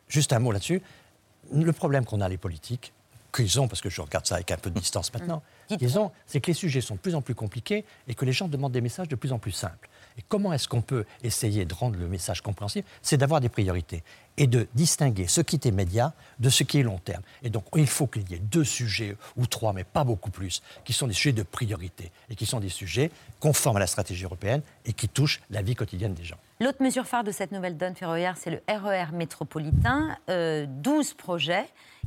juste un mot là-dessus, le problème qu'on a les politiques, qu'ils ont, parce que je regarde ça avec un peu de distance maintenant, qu'ils ont, c'est que les sujets sont de plus en plus compliqués et que les gens demandent des messages de plus en plus simples. Et comment est-ce qu'on peut essayer de rendre le message compréhensible C'est d'avoir des priorités et de distinguer ce qui est immédiat de ce qui est long terme. Et donc, il faut qu'il y ait deux sujets, ou trois, mais pas beaucoup plus, qui sont des sujets de priorité et qui sont des sujets conformes à la stratégie européenne et qui touchent la vie quotidienne des gens. L'autre mesure phare de cette nouvelle donne ferroviaire, c'est le RER métropolitain. Euh, 12 projets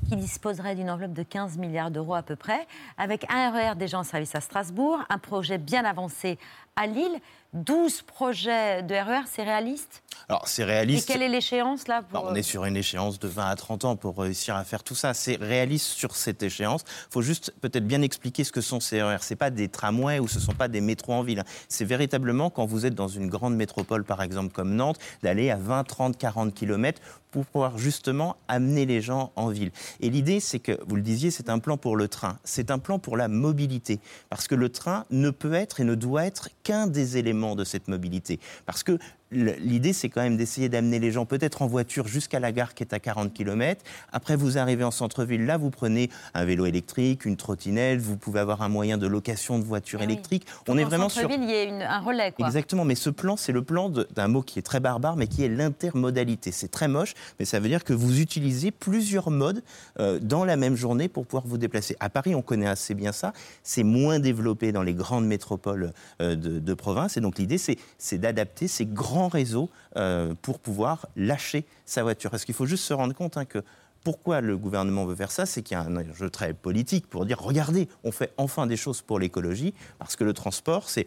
qui disposeraient d'une enveloppe de 15 milliards d'euros à peu près, avec un RER déjà en service à Strasbourg, un projet bien avancé à Lille. 12 projets de RER, c'est réaliste? Alors, c'est Et réaliste. quelle est l'échéance là Bah, on est sur une échéance de 20 à 30 ans pour réussir à faire tout ça. C'est réaliste sur cette échéance. Il faut juste peut-être bien expliquer ce que sont ces RER. Ce pas des tramways ou ce ne sont pas des métros en ville. C'est véritablement quand vous êtes dans une grande métropole, par exemple comme Nantes, d'aller à 20, 30, 40 km pour pouvoir justement amener les gens en ville. Et l'idée, c'est que, vous le disiez, c'est un plan pour le train. C'est un plan pour la mobilité. Parce que le train ne peut être et ne doit être qu'un des éléments de cette mobilité. Parce que l'idée, c'est quand même d'essayer d'amener les gens peut-être en voiture jusqu'à la gare qui est à 40 km. Après, vous arrivez en centre-ville. Là, vous prenez un vélo électrique, une trottinette. Vous pouvez avoir un moyen de location de voiture électrique. On est En vraiment sur centre-ville, il y a une- un relais, quoi. Exactement, mais ce plan, c'est le plan d'un mot qui est très barbare, mais qui est l'intermodalité. C'est très moche, mais ça veut dire que vous utilisez plusieurs modes euh, dans la même journée pour pouvoir vous déplacer. À Paris, on connaît assez bien ça. C'est moins développé dans les grandes métropoles euh, de, province. Et donc l'idée, c'est c'est d'adapter ces grands réseaux euh, pour pouvoir lâcher sa voiture. Parce qu'il faut juste se rendre compte hein, que pourquoi le gouvernement veut faire ça C'est qu'il y a un enjeu très politique pour dire regardez, on fait enfin des choses pour l'écologie, parce que le transport, c'est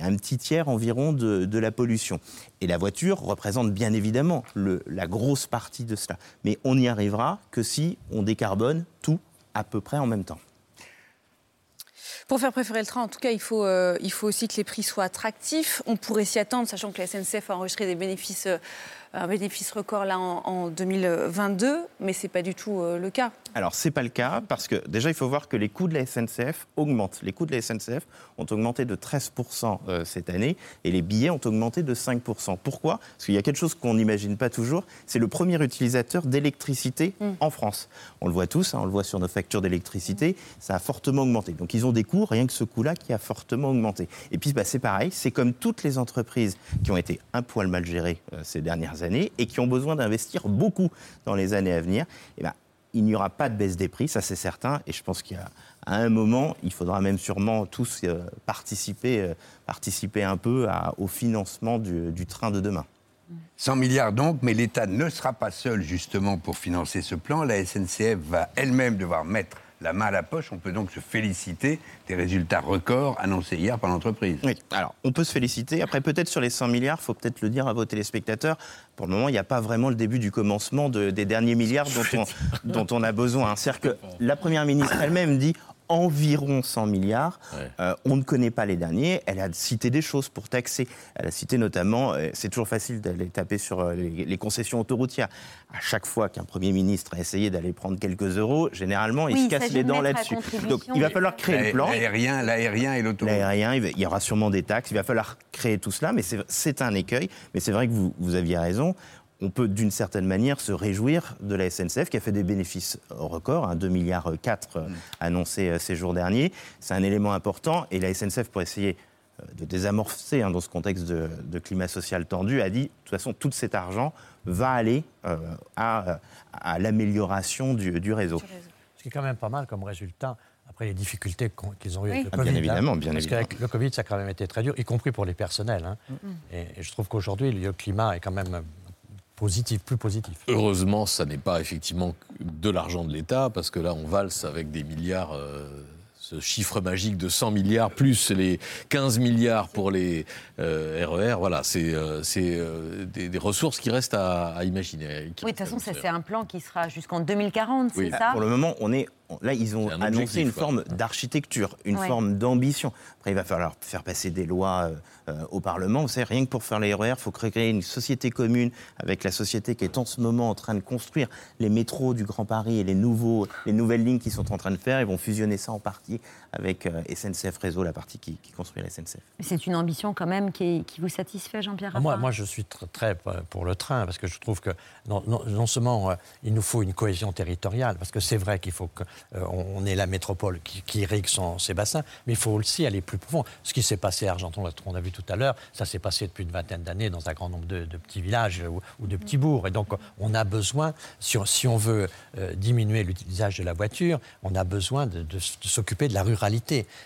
un petit tiers environ de, la pollution. Et la voiture représente bien évidemment la grosse partie de cela. Mais on n'y arrivera que si on décarbone tout à peu près en même temps. Pour faire préférer le train, en tout cas, il faut, euh, aussi que les prix soient attractifs. On pourrait s'y attendre, sachant que la SNCF a enregistré des bénéfices, euh, un bénéfice record là en, en 2022, mais ce n'est pas du tout euh, le cas. Alors, ce n'est pas le cas, parce que déjà, il faut voir que les coûts de la SNCF augmentent. Les coûts de la SNCF ont augmenté de 13% euh, cette année, et les billets ont augmenté de 5%. Pourquoi? Parce qu'il y a quelque chose qu'on n'imagine pas toujours, c'est le premier utilisateur d'électricité en France. On le voit tous, hein, on le voit sur nos factures d'électricité, ça a fortement augmenté. Donc, ils ont des coûts, rien que ce coût-là, qui a fortement augmenté. Et puis, bah, c'est pareil, c'est comme toutes les entreprises qui ont été un poil mal gérées euh, ces dernières années, et qui ont besoin d'investir beaucoup dans les années à venir. Et ben, il n'y aura pas de baisse des prix, ça c'est certain. Et je pense qu'à un moment, il faudra même sûrement tous euh, participer, euh, participer un peu au financement du, du train de demain. 100 milliards donc, mais l'État ne sera pas seul justement pour financer ce plan. La SNCF va elle-même devoir mettre la main à la poche. On peut donc se féliciter des résultats records annoncés hier par l'entreprise. Oui, alors on peut se féliciter. Après, peut-être sur les 100 milliards, il faut peut-être le dire à vos téléspectateurs. Pour le moment, il n'y a pas vraiment le début du commencement de- des derniers milliards dont on, dont on a besoin. C'est-à-dire que la Première ministre elle-même dit environ 100 milliards. Euh, on ne connaît pas les derniers. Elle a cité des choses pour taxer. Elle a cité notamment, euh, c'est toujours facile d'aller taper sur euh, les, les concessions autoroutières. À chaque fois qu'un Premier ministre a essayé d'aller prendre quelques euros, généralement, il Oui, se casse les de dents là-dessus. Donc il va falloir créer le plan. L'aérien, l'aérien et l'autoroute. L'aérien, il y aura sûrement des taxes, il va falloir créer tout cela, mais c'est- c'est un écueil. Mais c'est vrai que vous, vous aviez raison. On peut d'une certaine manière se réjouir de la SNCF qui a fait des bénéfices records, hein, 2 milliards 4 annoncés euh, ces jours derniers. C'est un élément important et la SNCF, pour essayer euh, de désamorcer hein, dans ce contexte de, de climat social tendu, a dit de toute façon tout cet argent va aller euh, à, à l'amélioration du, du réseau. Ce qui est quand même pas mal comme résultat, après les difficultés qu'ils ont eues avec le Ah, Covid. bien évidemment, bien parce évidemment. qu'avec le Covid, ça a quand même été très dur, y compris pour les personnels. hein. Et, et je trouve qu'aujourd'hui, le climat est quand même positif, plus positif. Heureusement, ça n'est pas effectivement de l'argent de l'État, parce que là, on valse avec des milliards. euh, ce chiffre magique de 100 milliards plus les 15 milliards pour les euh, RER, voilà, c'est euh, c'est, euh, des, des ressources qui restent à, à imaginer. qui Oui, de toute façon, c'est un plan qui sera jusqu'en 2040, c'est ça? Pour le moment, on est là, ils ont un annoncé objectif, une quoi. forme d'architecture, une Ouais. forme d'ambition. Après, il va falloir faire passer des lois euh, euh, au Parlement. Vous savez, rien que pour faire les RER, il faut créer une société commune avec la société qui est en ce moment en train de construire les métros du Grand Paris et les, nouveaux, les nouvelles lignes qu'ils sont en train de faire. Ils vont fusionner ça en partie avec euh, SNCF Réseau, la partie qui, qui construit la SNCF. C'est une ambition quand même qui, qui vous satisfait, Jean-Pierre Ah, Moi, moi, je suis tr- très pour le train, parce que je trouve que non, non- non seulement euh, il nous faut une cohésion territoriale, parce que c'est vrai qu'il faut qu'on on ait la métropole qui, qui irrigue son- ses bassins, mais il faut aussi aller plus profond. Ce qui s'est passé à Argenton, qu'on a vu tout à l'heure, ça s'est passé depuis une vingtaine d'années dans un grand nombre de, de petits villages ou, ou de petits bourgs. Et donc, on a besoin, si on, si on veut euh, diminuer l'utilisation de la voiture, on a besoin de, de- de s'occuper de la ruralité.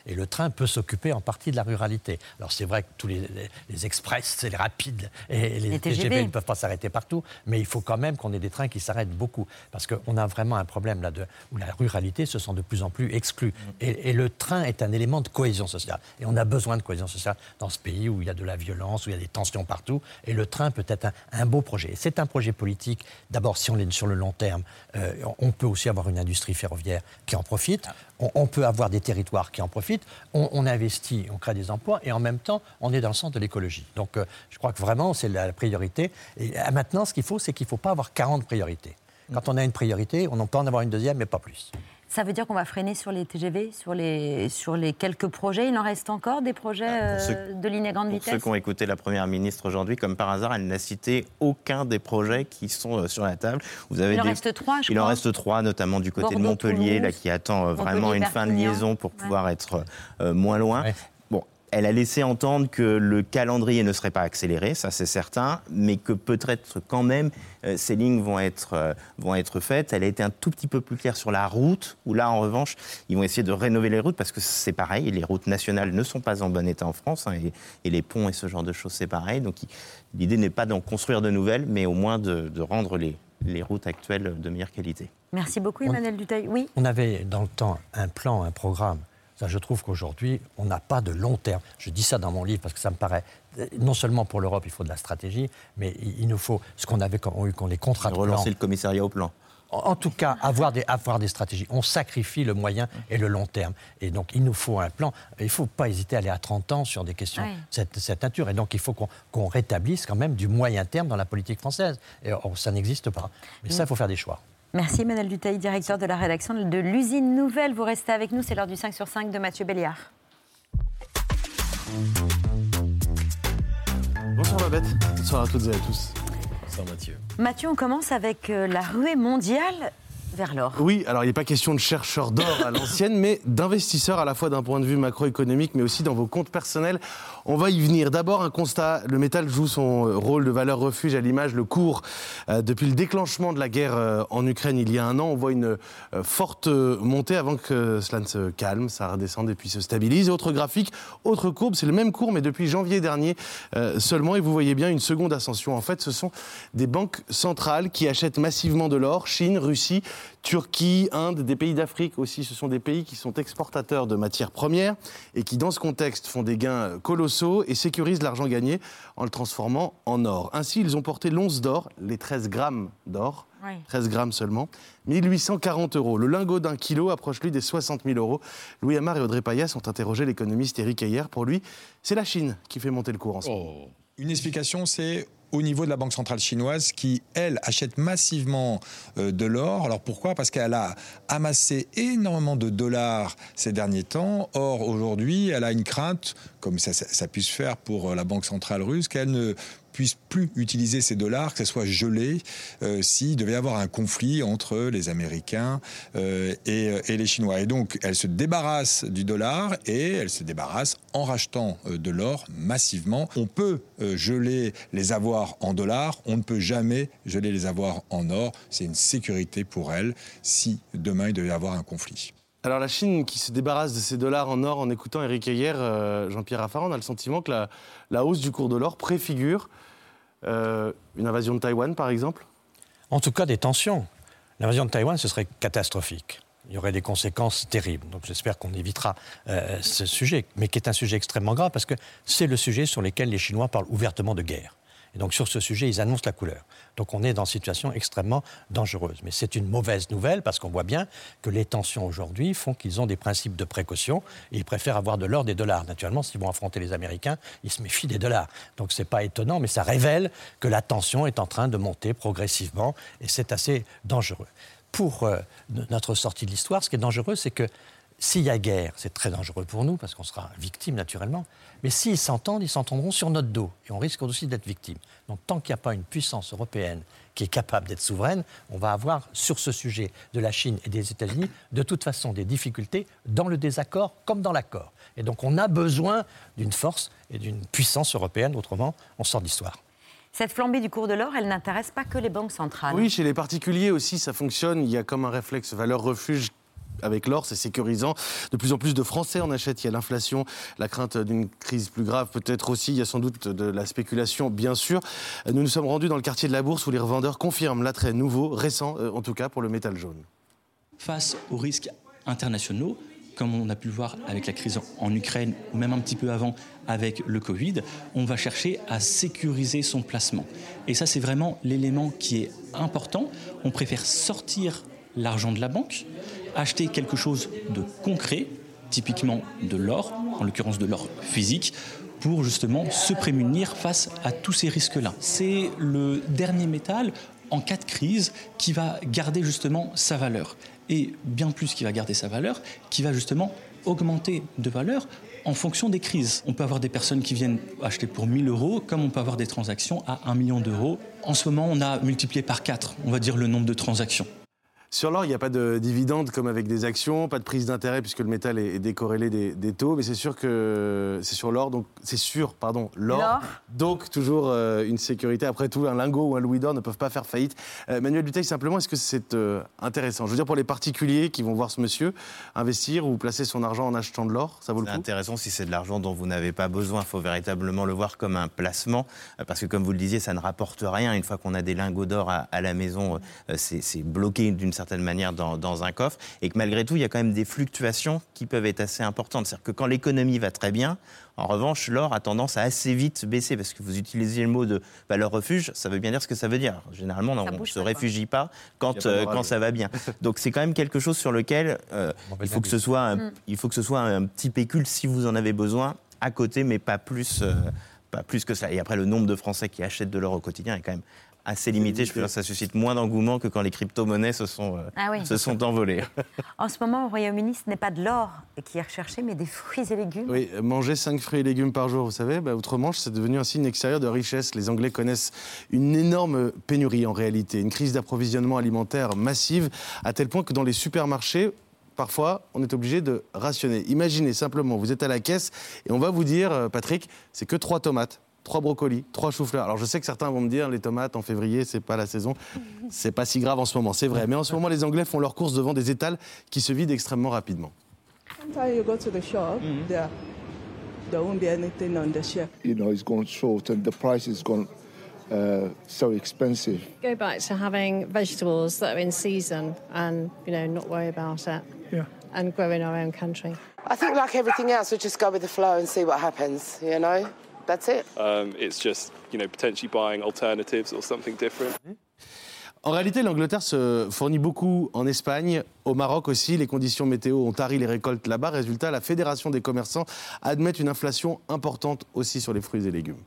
Et le train peut s'occuper en partie de la ruralité. Alors, c'est vrai que tous les, les- les express, c'est les rapides et les, Les TGV. TGV ne peuvent pas s'arrêter partout, mais il faut quand même qu'on ait des trains qui s'arrêtent beaucoup, parce qu'on a vraiment un problème là de, où la ruralité se sent de plus en plus exclue. Et, et le train est un élément de cohésion sociale. Et on a besoin de cohésion sociale dans ce pays où il y a de la violence, où il y a des tensions partout. Et le train peut être un, un beau projet. Et C'est un projet politique. D'abord, si on est sur le long terme, euh, on peut aussi avoir une industrie ferroviaire qui en profite. On, on peut avoir des territoires qui en profitent. On, on investit, on crée des emplois, et en même temps, on est dans le sens de l'écologie. Donc, euh, je crois que vraiment, c'est la, la priorité. Et euh, maintenant, ce qu'il faut, c'est qu'il ne faut pas avoir 40 priorités. Quand on a une priorité, on en peut en avoir une deuxième, mais pas plus. Ça veut dire qu'on va freiner sur les TGV, sur les, sur les quelques projets. Il en reste encore des projets Bah, ceux- euh, de ligne à grande Pour ceux vitesse qui ont écouté la Première ministre aujourd'hui, comme par hasard, elle n'a cité aucun des projets qui sont euh, sur la table. Vous avez Il en des- reste trois, je Il en reste trois, notamment du côté de Montpellier, là, qui attend euh, vraiment Montpellier, une fin de liaison pour Ouais. pouvoir être euh, moins loin. Elle a laissé entendre que le calendrier ne serait pas accéléré, ça c'est certain, mais que peut-être quand même euh, ces lignes vont être, euh, vont être faites. Elle a été un tout petit peu plus claire sur la route, où là en revanche, ils vont essayer de rénover les routes parce que c'est pareil, les routes nationales ne sont pas en bon état en France, hein, et, et les ponts et ce genre de choses c'est pareil. Donc l'idée n'est pas d'en construire de nouvelles, mais au moins de, de rendre les, les routes actuelles de meilleure qualité. Merci beaucoup, Emmanuel Duteil. Oui On avait dans le temps un plan, un programme. Ça, je trouve qu'aujourd'hui, on n'a pas de long terme. Je dis ça dans mon livre parce que ça me paraît. euh, Non seulement pour l'Europe, il faut de la stratégie, mais il nous faut ce qu'on avait quand on a eu quand les contrats de Relancer plan. le commissariat au plan. En tout cas, avoir des, avoir des stratégies. On sacrifie le moyen et le long terme. Et donc, il nous faut un plan. Il ne faut pas hésiter à aller à 30 ans sur des questions de cette, cette nature. Et donc, il faut qu'on qu'on rétablisse quand même du moyen terme dans la politique française. Et or, ça n'existe pas. Mais ça, il faut faire des choix. Merci, Emmanuel Duteil, directeur de la rédaction de l'usine Nouvelle. Vous restez avec nous, c'est l'heure du 5 sur 5 de Mathieu Béliard. Bonsoir Babette. Bonsoir à toutes et à tous. Bonsoir Mathieu. Mathieu, on commence avec euh, la ruée mondiale vers l'or. Oui, alors il n'est pas question de chercheurs d'or à l'ancienne, mais d'investisseurs à la fois d'un point de vue macroéconomique, mais aussi dans vos comptes personnels. On va y venir. D'abord, un constat le métal joue son rôle de valeur refuge à l'image. Le cours, euh, depuis le déclenchement de la guerre euh, en Ukraine il y a un an, on voit une euh, forte montée avant que cela ne se calme, ça redescende et puis se stabilise. Autre graphique, autre courbe, c'est le même cours, mais depuis janvier dernier seulement. Et vous voyez bien une seconde ascension. En fait, ce sont des banques centrales qui achètent massivement de l'or. Chine, Russie, Turquie, Inde, des pays d'Afrique aussi. Ce sont des pays qui sont exportateurs de matières premières et qui, dans ce contexte, font des gains colossaux et sécurisent l'argent gagné en le transformant en or. Ainsi, ils ont porté l'once d'or, les 13 grammes d'or, Oui. 13 grammes seulement. 1840 euros. Le lingot d'un kilo approche lui des 60 000 euros. Louis Amar et Audrey Payas ont interrogé l'économiste Eric Ayer. Pour lui, c'est la Chine qui fait monter le cours en ce moment. Une explication, c'est au niveau de la Banque centrale chinoise qui, elle, achète massivement euh, de l'or. Alors pourquoi? Parce qu'elle a amassé énormément de dollars ces derniers temps. Or, aujourd'hui, elle a une crainte, comme ça, ça, puisse faire pour la Banque centrale russe, qu'elle ne puisse plus utiliser ces dollars, que ce soit gelé euh, s'il devait y avoir un conflit entre les Américains euh, et, euh, et les Chinois. Et donc, elle se débarrasse du dollar et elle se débarrasse en rachetant de l'or massivement. On peut geler les avoirs en dollars, on ne peut jamais geler les avoirs en or. C'est une sécurité pour elle si demain il devait y avoir un conflit. Alors la Chine qui se débarrasse de ses dollars en or en écoutant Eric Ayer, euh, Jean-Pierre Raffarin, on a le sentiment que la, la hausse du cours de l'or préfigure euh, une invasion de Taïwan, par exemple? En tout cas, des tensions. L'invasion de Taïwan, ce serait catastrophique. Il y aurait des conséquences terribles. Donc j'espère qu'on évitera euh, ce sujet, mais qui est un sujet extrêmement grave parce que c'est le sujet sur lequel les Chinois parlent ouvertement de guerre. Et donc sur ce sujet, ils annoncent la couleur. Donc on est dans une situation extrêmement dangereuse. Mais c'est une mauvaise nouvelle parce qu'on voit bien que les tensions aujourd'hui font qu'ils ont des principes de précaution et ils préfèrent avoir de l'or des dollars. Naturellement, s'ils vont affronter les Américains, ils se méfient des dollars. Donc c'est pas étonnant, mais ça révèle que la tension est en train de monter progressivement et c'est assez dangereux. Pour euh, notre sortie de l'histoire, ce qui est dangereux, c'est que s'il y a guerre, c'est très dangereux pour nous, parce qu'on sera victime naturellement. Mais s'ils s'entendent, ils s'entendront sur notre dos. Et on risque aussi d'être victime. Donc tant qu'il n'y a pas une puissance européenne qui est capable d'être souveraine, on va avoir sur ce sujet de la Chine et des États-Unis, de toute façon, des difficultés dans le désaccord comme dans l'accord. Et donc on a besoin d'une force et d'une puissance européenne, autrement on sort d'histoire. Cette flambée du cours de l'or, elle n'intéresse pas que les banques centrales. Oui, chez les particuliers aussi, ça fonctionne. Il y a comme un réflexe valeur refuge avec l'or, c'est sécurisant. De plus en plus de Français en achètent. Il y a l'inflation, la crainte d'une crise plus grave, peut-être aussi. Il y a sans doute de la spéculation, bien sûr. Nous nous sommes rendus dans le quartier de la Bourse où les revendeurs confirment l'attrait nouveau, récent euh, en tout cas, pour le métal jaune. face aux risques internationaux, comme on a pu le voir avec la crise en Ukraine ou même un petit peu avant avec le Covid, on va chercher à sécuriser son placement. Et ça, c'est vraiment l'élément qui est important. On préfère sortir l'argent de la banque, acheter quelque chose de concret, typiquement de l'or, en l'occurrence de l'or physique, pour justement se prémunir face à tous ces risques-là. C'est le dernier métal en cas de crise qui va garder justement sa valeur. Et bien plus qui va garder sa valeur, qui va justement augmenter de valeur en fonction des crises. On peut avoir des personnes qui viennent acheter pour 1000 euros, comme on peut avoir des transactions à 1 million d'euros. En ce moment, on a multiplié par 4, on va dire, le nombre de transactions. Sur l'or, il n'y a pas de dividende comme avec des actions, pas de prise d'intérêt puisque le métal est est décorrélé des, des taux, mais c'est sûr que c'est sur l'or, donc c'est sûr, pardon, l'or. Donc toujours euh, une sécurité. Après tout, un lingot ou un louis d'or ne peuvent pas faire faillite. Euh, Manuel Duteil, simplement, est-ce que c'est euh, intéressant? Je veux dire pour les particuliers qui vont voir ce monsieur investir ou placer son argent en achetant de l'or, ça vaut le C'est coup? intéressant si c'est de l'argent dont vous n'avez pas besoin. Il faut véritablement le voir comme un placement, euh, parce que comme vous le disiez, ça ne rapporte rien. Une fois qu'on a des lingots d'or à, à la maison, euh, c'est c'est bloqué d'une certaine manière dans, dans un coffre. Et que malgré tout, il y a quand même des fluctuations qui peuvent être assez importantes. C'est-à-dire que quand l'économie va très bien, en revanche, l'or a tendance à assez vite baisser, parce que vous utilisez le mot de valeur refuge, ça veut bien dire ce que ça veut dire. Généralement, on ne se réfugie pas quand, a pas euh, quand ça va bien. Donc c'est quand même quelque chose sur lequel euh, il, faut que ce soit un, Mm. il faut que ce soit un petit pécule si vous en avez besoin à côté, mais pas plus, euh, pas plus que ça. Et après, le nombre de Français qui achètent de l'or au quotidien est quand même assez limité. Je pense que ça suscite moins d'engouement que quand les crypto-monnaies se sont, euh, Ah oui. se sont envolées. En ce moment, au Royaume-Uni, ce n'est pas de l'or qui est recherché, mais des fruits et légumes. Oui, manger 5 fruits et légumes par jour, vous savez, bah, outre-Manche, c'est devenu un signe extérieur de richesse. Les Anglais connaissent une énorme pénurie en réalité, une crise d'approvisionnement alimentaire massive, à tel point que dans les supermarchés, parfois, on est obligé de rationner. Imaginez simplement, vous êtes à la caisse et on va vous dire, euh, Patrick, c'est que trois tomates. Trois brocolis, trois choux-fleurs. Alors je sais que certains vont me dire les tomates en février, c'est pas la saison. C'est pas si grave en ce moment, c'est vrai. Mais en ce moment, les Anglais font leurs courses devant des étals qui se vident extrêmement rapidement. Sometimes you go to the shop, there, there won't be anything on the shelf. you know, it's gone short and the price gone uh, so expensive. Go back to having vegetables that are in season and, you know, not worry about it. Yeah. And grow in our own country. I think, like everything else, we just go with the flow and see what happens. You know, that's it. Um, it's just, you know, potentially buying alternatives or something different. En réalité, l'Angleterre se fournit beaucoup en Espagne, au Maroc aussi. Les conditions météo ont tari les récoltes là-bas. Résultat, la Fédération des commerçants admet une inflation importante aussi sur les fruits et légumes.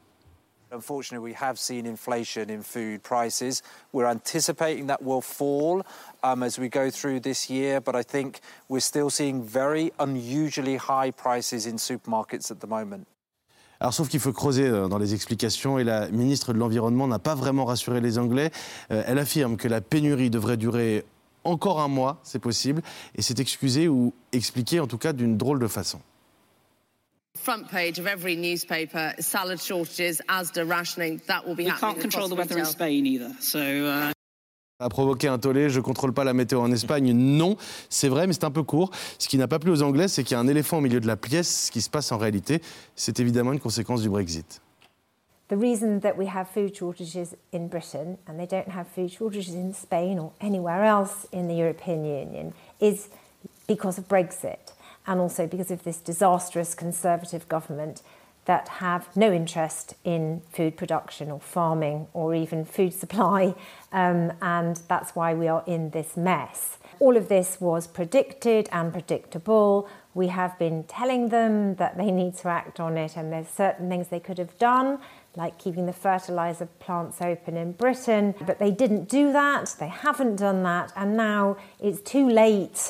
Unfortunately, we have seen inflation in food prices. We're anticipating that will fall um, as we go through this year, but I think we're still seeing very unusually high prices in supermarkets at the moment. Alors, sauf qu'il faut creuser euh, dans les explications et la ministre de l'Environnement n'a pas vraiment rassuré les Anglais. Euh, elle affirme que la pénurie devrait durer encore un mois, c'est possible, et s'est excusée ou expliquée en tout cas d'une drôle de façon. front page of every newspaper salad shortages, Asda rationing. That will be We happening. can't control the weather in. Spain either. So. Uh... a provoqué un tollé, je contrôle pas la météo en Espagne. Non, c'est vrai, mais c'est un peu court. Ce qui n'a pas plu aux Anglais, c'est qu'il y a un éléphant au milieu de la pièce. Ce qui se passe en réalité, c'est évidemment une conséquence du Brexit. The reason that we have food shortages in Britain and they don't have food shortages in Spain or anywhere else in the European Union is because of Brexit and also because of this disastrous Conservative government that have no interest in food production or farming or even food supply, um, and that's why we are in this mess. All of this was predicted and predictable. We have been telling them that they need to act on it, and there's certain things they could have done, like keeping the fertiliser plants open in Britain, but they didn't do that, they haven't done that, and now it's too late.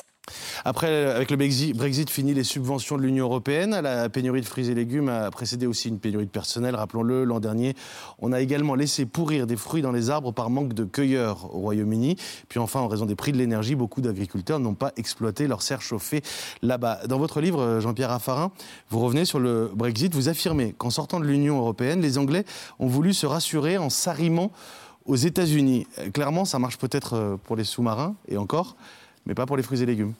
Après, avec le Brexit, fini les subventions de l'Union européenne. La pénurie de fruits et légumes a précédé aussi une pénurie de personnel. Rappelons-le, l'an dernier, on a également laissé pourrir des fruits dans les arbres par manque de cueilleurs au Royaume-Uni. Puis enfin, en raison des prix de l'énergie, beaucoup d'agriculteurs n'ont pas exploité leurs serres chauffées là-bas. Dans votre livre, Jean-Pierre Raffarin, vous revenez sur le Brexit. Vous affirmez qu'en sortant de l'Union européenne, les Anglais ont voulu se rassurer en s'arrimant aux États-Unis. Clairement, ça marche peut-être pour les sous-marins et encore, mais pas pour les fruits et légumes.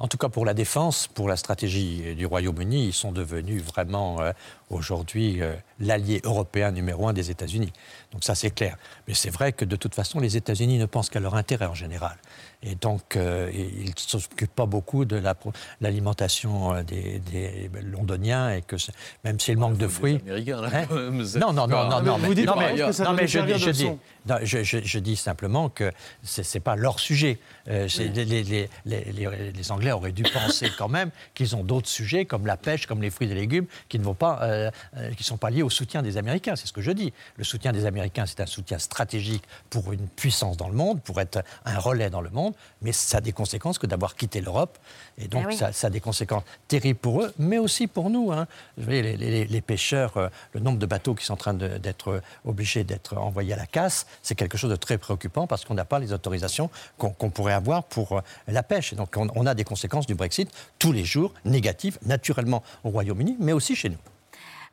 En tout cas, pour la défense, pour la stratégie du Royaume-Uni, ils sont devenus vraiment euh, aujourd'hui euh, l'allié européen numéro un des États-Unis. Donc ça, c'est clair. Mais c'est vrai que de toute façon, les États-Unis ne pensent qu'à leur intérêt en général. Et donc, euh, ils ne s'occupent pas beaucoup de la- l'alimentation euh, des, des Londoniens, et que même s'il manque de fruits. Américains, là, Hein non, non, non, non, non, Vous dites non, mais- que ça non, doit mais nous je, dis, de je, dis, leçon. non, je, je- je dis simplement que ce n'est pas leur sujet. Euh, c'est- les, les- les- les- les Anglais auraient dû penser quand même qu'ils ont d'autres sujets, comme la pêche, comme les fruits et légumes, qui ne vont pas, euh, euh, qui sont pas liés au soutien des Américains. C'est ce que je dis. Le soutien des Américains, c'est un soutien stratégique pour une puissance dans le monde, pour être un relais dans le monde, mais ça a des conséquences que d'avoir quitté l'Europe. Et donc, Eh oui. ça, ça a des conséquences terribles pour eux, mais aussi pour nous. hein. Vous voyez, les, les- les pêcheurs, euh, le nombre de bateaux qui sont en train d'être obligés d'être envoyés à la casse, c'est quelque chose de très préoccupant parce qu'on n'a pas les autorisations qu'on pourrait avoir pour euh, la pêche. Et donc, on, on a des conséquences du Brexit tous les jours, négatives, naturellement au Royaume-Uni, mais aussi chez nous.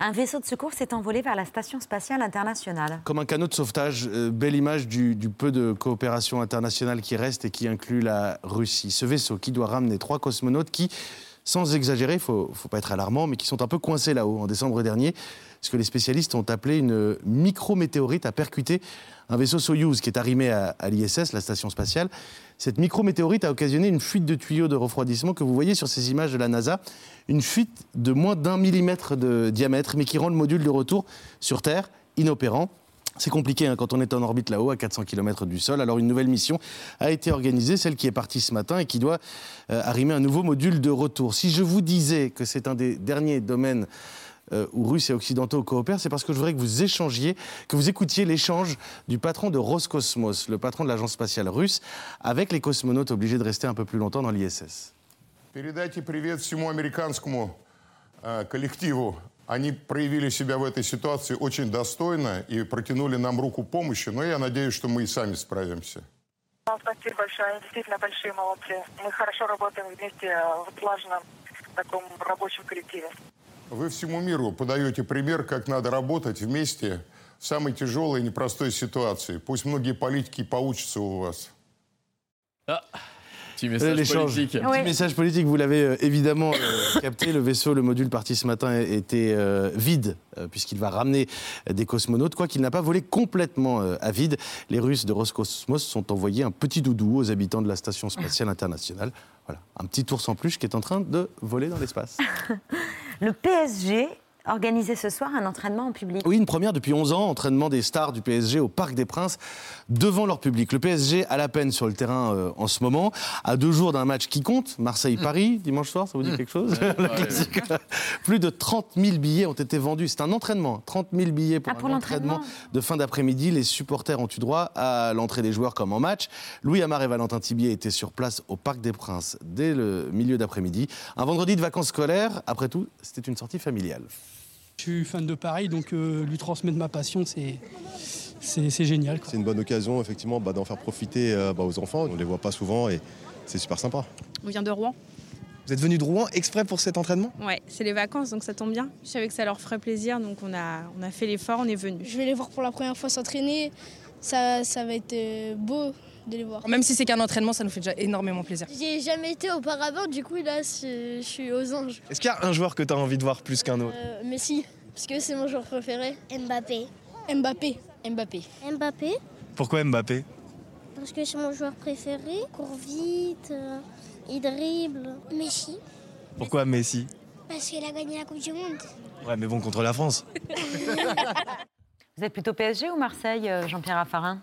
Un vaisseau de secours s'est envolé vers la Station spatiale internationale. Comme un canot de sauvetage, euh, belle image du, peu de coopération internationale qui reste et qui inclut la Russie. Ce vaisseau qui doit ramener trois cosmonautes qui, sans exagérer, il faut pas être alarmant, mais qui sont un peu coincés là-haut. En décembre dernier, ce que les spécialistes ont appelé une micrométéorite a percuté un vaisseau Soyouz qui est arrimé à, à l'ISS, la station spatiale. Cette micrométéorite a occasionné une fuite de tuyaux de refroidissement que vous voyez sur ces images de la NASA. Une fuite de moins d'un millimètre de diamètre, mais qui rend le module de retour sur Terre inopérant. C'est compliqué hein, quand on est en orbite là-haut, à 400 km du sol. Alors une nouvelle mission a été organisée, celle qui est partie ce matin et qui doit euh, arrimer un nouveau module de retour. Si je vous disais que c'est un des derniers domaines euh, où Russes et Occidentaux coopèrent, c'est parce que je voudrais que vous échangiez, que vous écoutiez l'échange du patron de Roscosmos, le patron de l'agence spatiale russe, avec les cosmonautes obligés de rester un peu plus longtemps dans l'ISS. Передайте привет всему американскому э, коллективу. Они проявили себя в этой ситуации очень достойно и протянули нам руку помощи, но я надеюсь, что мы и сами справимся. Вам спасибо большое. Они действительно большие молодцы. Мы хорошо работаем вместе э, в слаженном таком рабочем коллективе. Вы всему миру подаете пример, как надо работать вместе в самой tяжелой и непростой ситуации. Pусть многие политики поучатся у вас. Petit Euh, message l'échange. politique. Petit message politique, vous l'avez euh, évidemment euh, capté. Le vaisseau, le module parti ce matin était euh, vide, euh, puisqu'il va ramener euh, des cosmonautes, quoiqu'il n'a pas volé complètement euh, à vide. Les Russes de Roscosmos sont envoyés un petit doudou aux habitants de la Station spatiale internationale. Voilà, un petit ours en peluche qui est en train de voler dans l'espace. Le PSG organiser ce soir un entraînement en public. Oui, une première depuis 11 ans, entraînement des stars du PSG au Parc des Princes devant leur public. Le PSG a la peine sur le terrain euh, en ce moment, à deux jours d'un match qui compte, Marseille-Paris, dimanche soir, ça vous dit quelque chose? Plus de 30 000 billets ont été vendus. C'est un entraînement, 30 000 billets pour, Ah, pour un entraînement de fin d'après-midi. Les supporters ont eu droit à l'entrée des joueurs comme en match. Louis Amar et Valentin Tibier étaient sur place au Parc des Princes dès le milieu d'après-midi. Un vendredi de vacances scolaires, après tout, c'était une sortie familiale. Je suis fan de Paris, donc euh, lui transmettre ma passion, c'est c'est génial. C'est une bonne occasion, effectivement, bah, d'en faire profiter euh, bah, aux enfants. On ne les voit pas souvent et c'est super sympa. On vient de Rouen. Vous êtes venu de Rouen exprès pour cet entraînement? Ouais, c'est les vacances, donc ça tombe bien. Je savais que ça leur ferait plaisir, donc on a, on a fait l'effort, on est venu. Je vais les voir pour la première fois s'entraîner. Ça, ça va être euh, beau de les voir. Même si c'est qu'un entraînement, ça nous fait déjà énormément plaisir. J'y ai jamais été auparavant, du coup là je, je suis aux anges. Est-ce qu'il y a un joueur que tu as envie de voir plus qu'un autre Euh, Messi, parce que c'est mon joueur préféré. Mbappé. Mbappé. Mbappé. Mbappé, Pourquoi Mbappé parce que c'est mon joueur préféré. Il court vite, euh, il dribble. Messi, Pourquoi Messi parce qu'il a gagné la Coupe du Monde. Ouais, mais bon, contre la France. Vous êtes plutôt PSG ou Marseille, euh, Jean-Pierre Raffarin?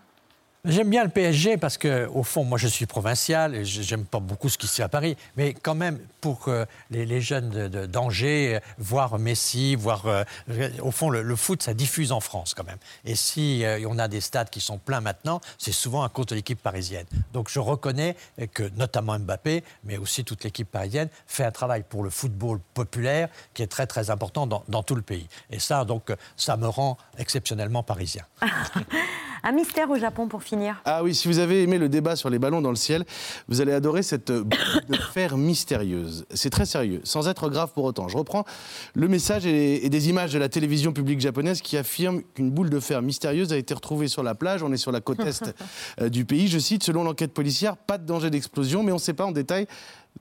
J'aime bien le PSG parce que, au fond, moi je suis provincial et j'aime pas beaucoup ce qui se fait à Paris. Mais quand même, pour que les, jeunes de- de- d'Angers, euh, voir Messi, voir. euh, au fond, le, foot, ça diffuse en France quand même. Et si euh, on a des stades qui sont pleins maintenant, c'est souvent à cause de l'équipe parisienne. Donc je reconnais que, notamment Mbappé, mais aussi toute l'équipe parisienne, fait un travail pour le football populaire qui est très très important dans, dans tout le pays. Et ça, donc, ça me rend exceptionnellement parisien. Un mystère au Japon pour. Ah oui, si vous avez aimé le débat sur les ballons dans le ciel, vous allez adorer cette boule de fer mystérieuse. C'est très sérieux, sans être grave pour autant. Je reprends le message et, et des images de la télévision publique japonaise qui affirment qu'une boule de fer mystérieuse a été retrouvée sur la plage. On est sur la côte est euh, du pays. Je cite, selon l'enquête policière, pas de danger d'explosion, mais on ne sait pas en détail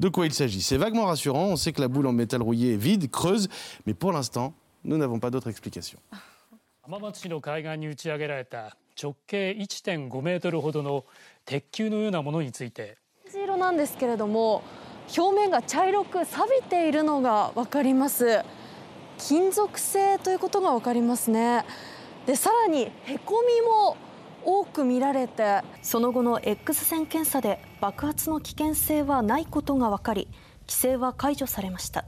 de quoi il s'agit. C'est vaguement rassurant. On sait que la boule en métal rouillé est vide, creuse, mais pour l'instant, nous n'avons pas d'autre explication. 直径1.5メートルほどの鉄球のようなものについて。水色なんですけれども表面が茶色く錆びているのが分かります。金属製ということが分かりますね。でさらにへこみも多く見られてその後の X 線検査で爆発の危険性はないことが分かり規制は解除されました。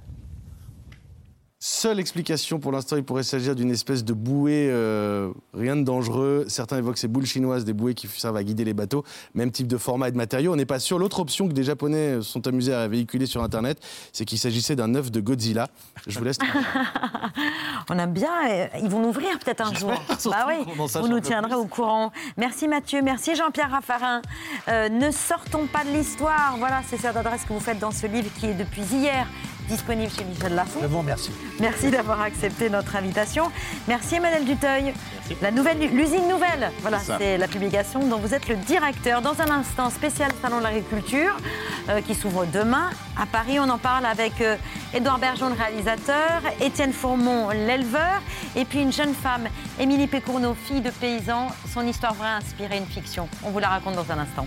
Seule explication pour l'instant, il pourrait s'agir d'une espèce de bouée, euh, rien de dangereux. Certains évoquent ces boules chinoises, des bouées qui servent à guider les bateaux, même type de format et de matériaux. On n'est pas sûr. L'autre option que des Japonais sont amusés à véhiculer sur Internet, c'est qu'il s'agissait d'un œuf de Godzilla. Je vous laisse. On aime bien. euh, Ils vont nous ouvrir peut-être un jour. Bah oui, vous nous tiendrez au courant. Merci Mathieu, merci Jean-Pierre Raffarin. Euh, ne sortons pas de l'histoire. Voilà, c'est cette adresse que vous faites dans ce livre qui est depuis hier disponible chez Michel Lafon. Je vous remercie. Merci d'avoir accepté notre invitation. Merci Emmanuel Duteuil. La nouvelle, l'usine nouvelle. Voilà, C'est la publication dont vous êtes le directeur. Dans un instant, spécial Salon de l'agriculture euh, qui s'ouvre demain à Paris. On en parle avec euh, Édouard Bergeon, le réalisateur, Étienne Fourmont, l'éleveur, et puis une jeune femme, Émilie Pécourneau, fille de paysan. Son histoire vraie a inspiré une fiction. On vous la raconte dans un instant.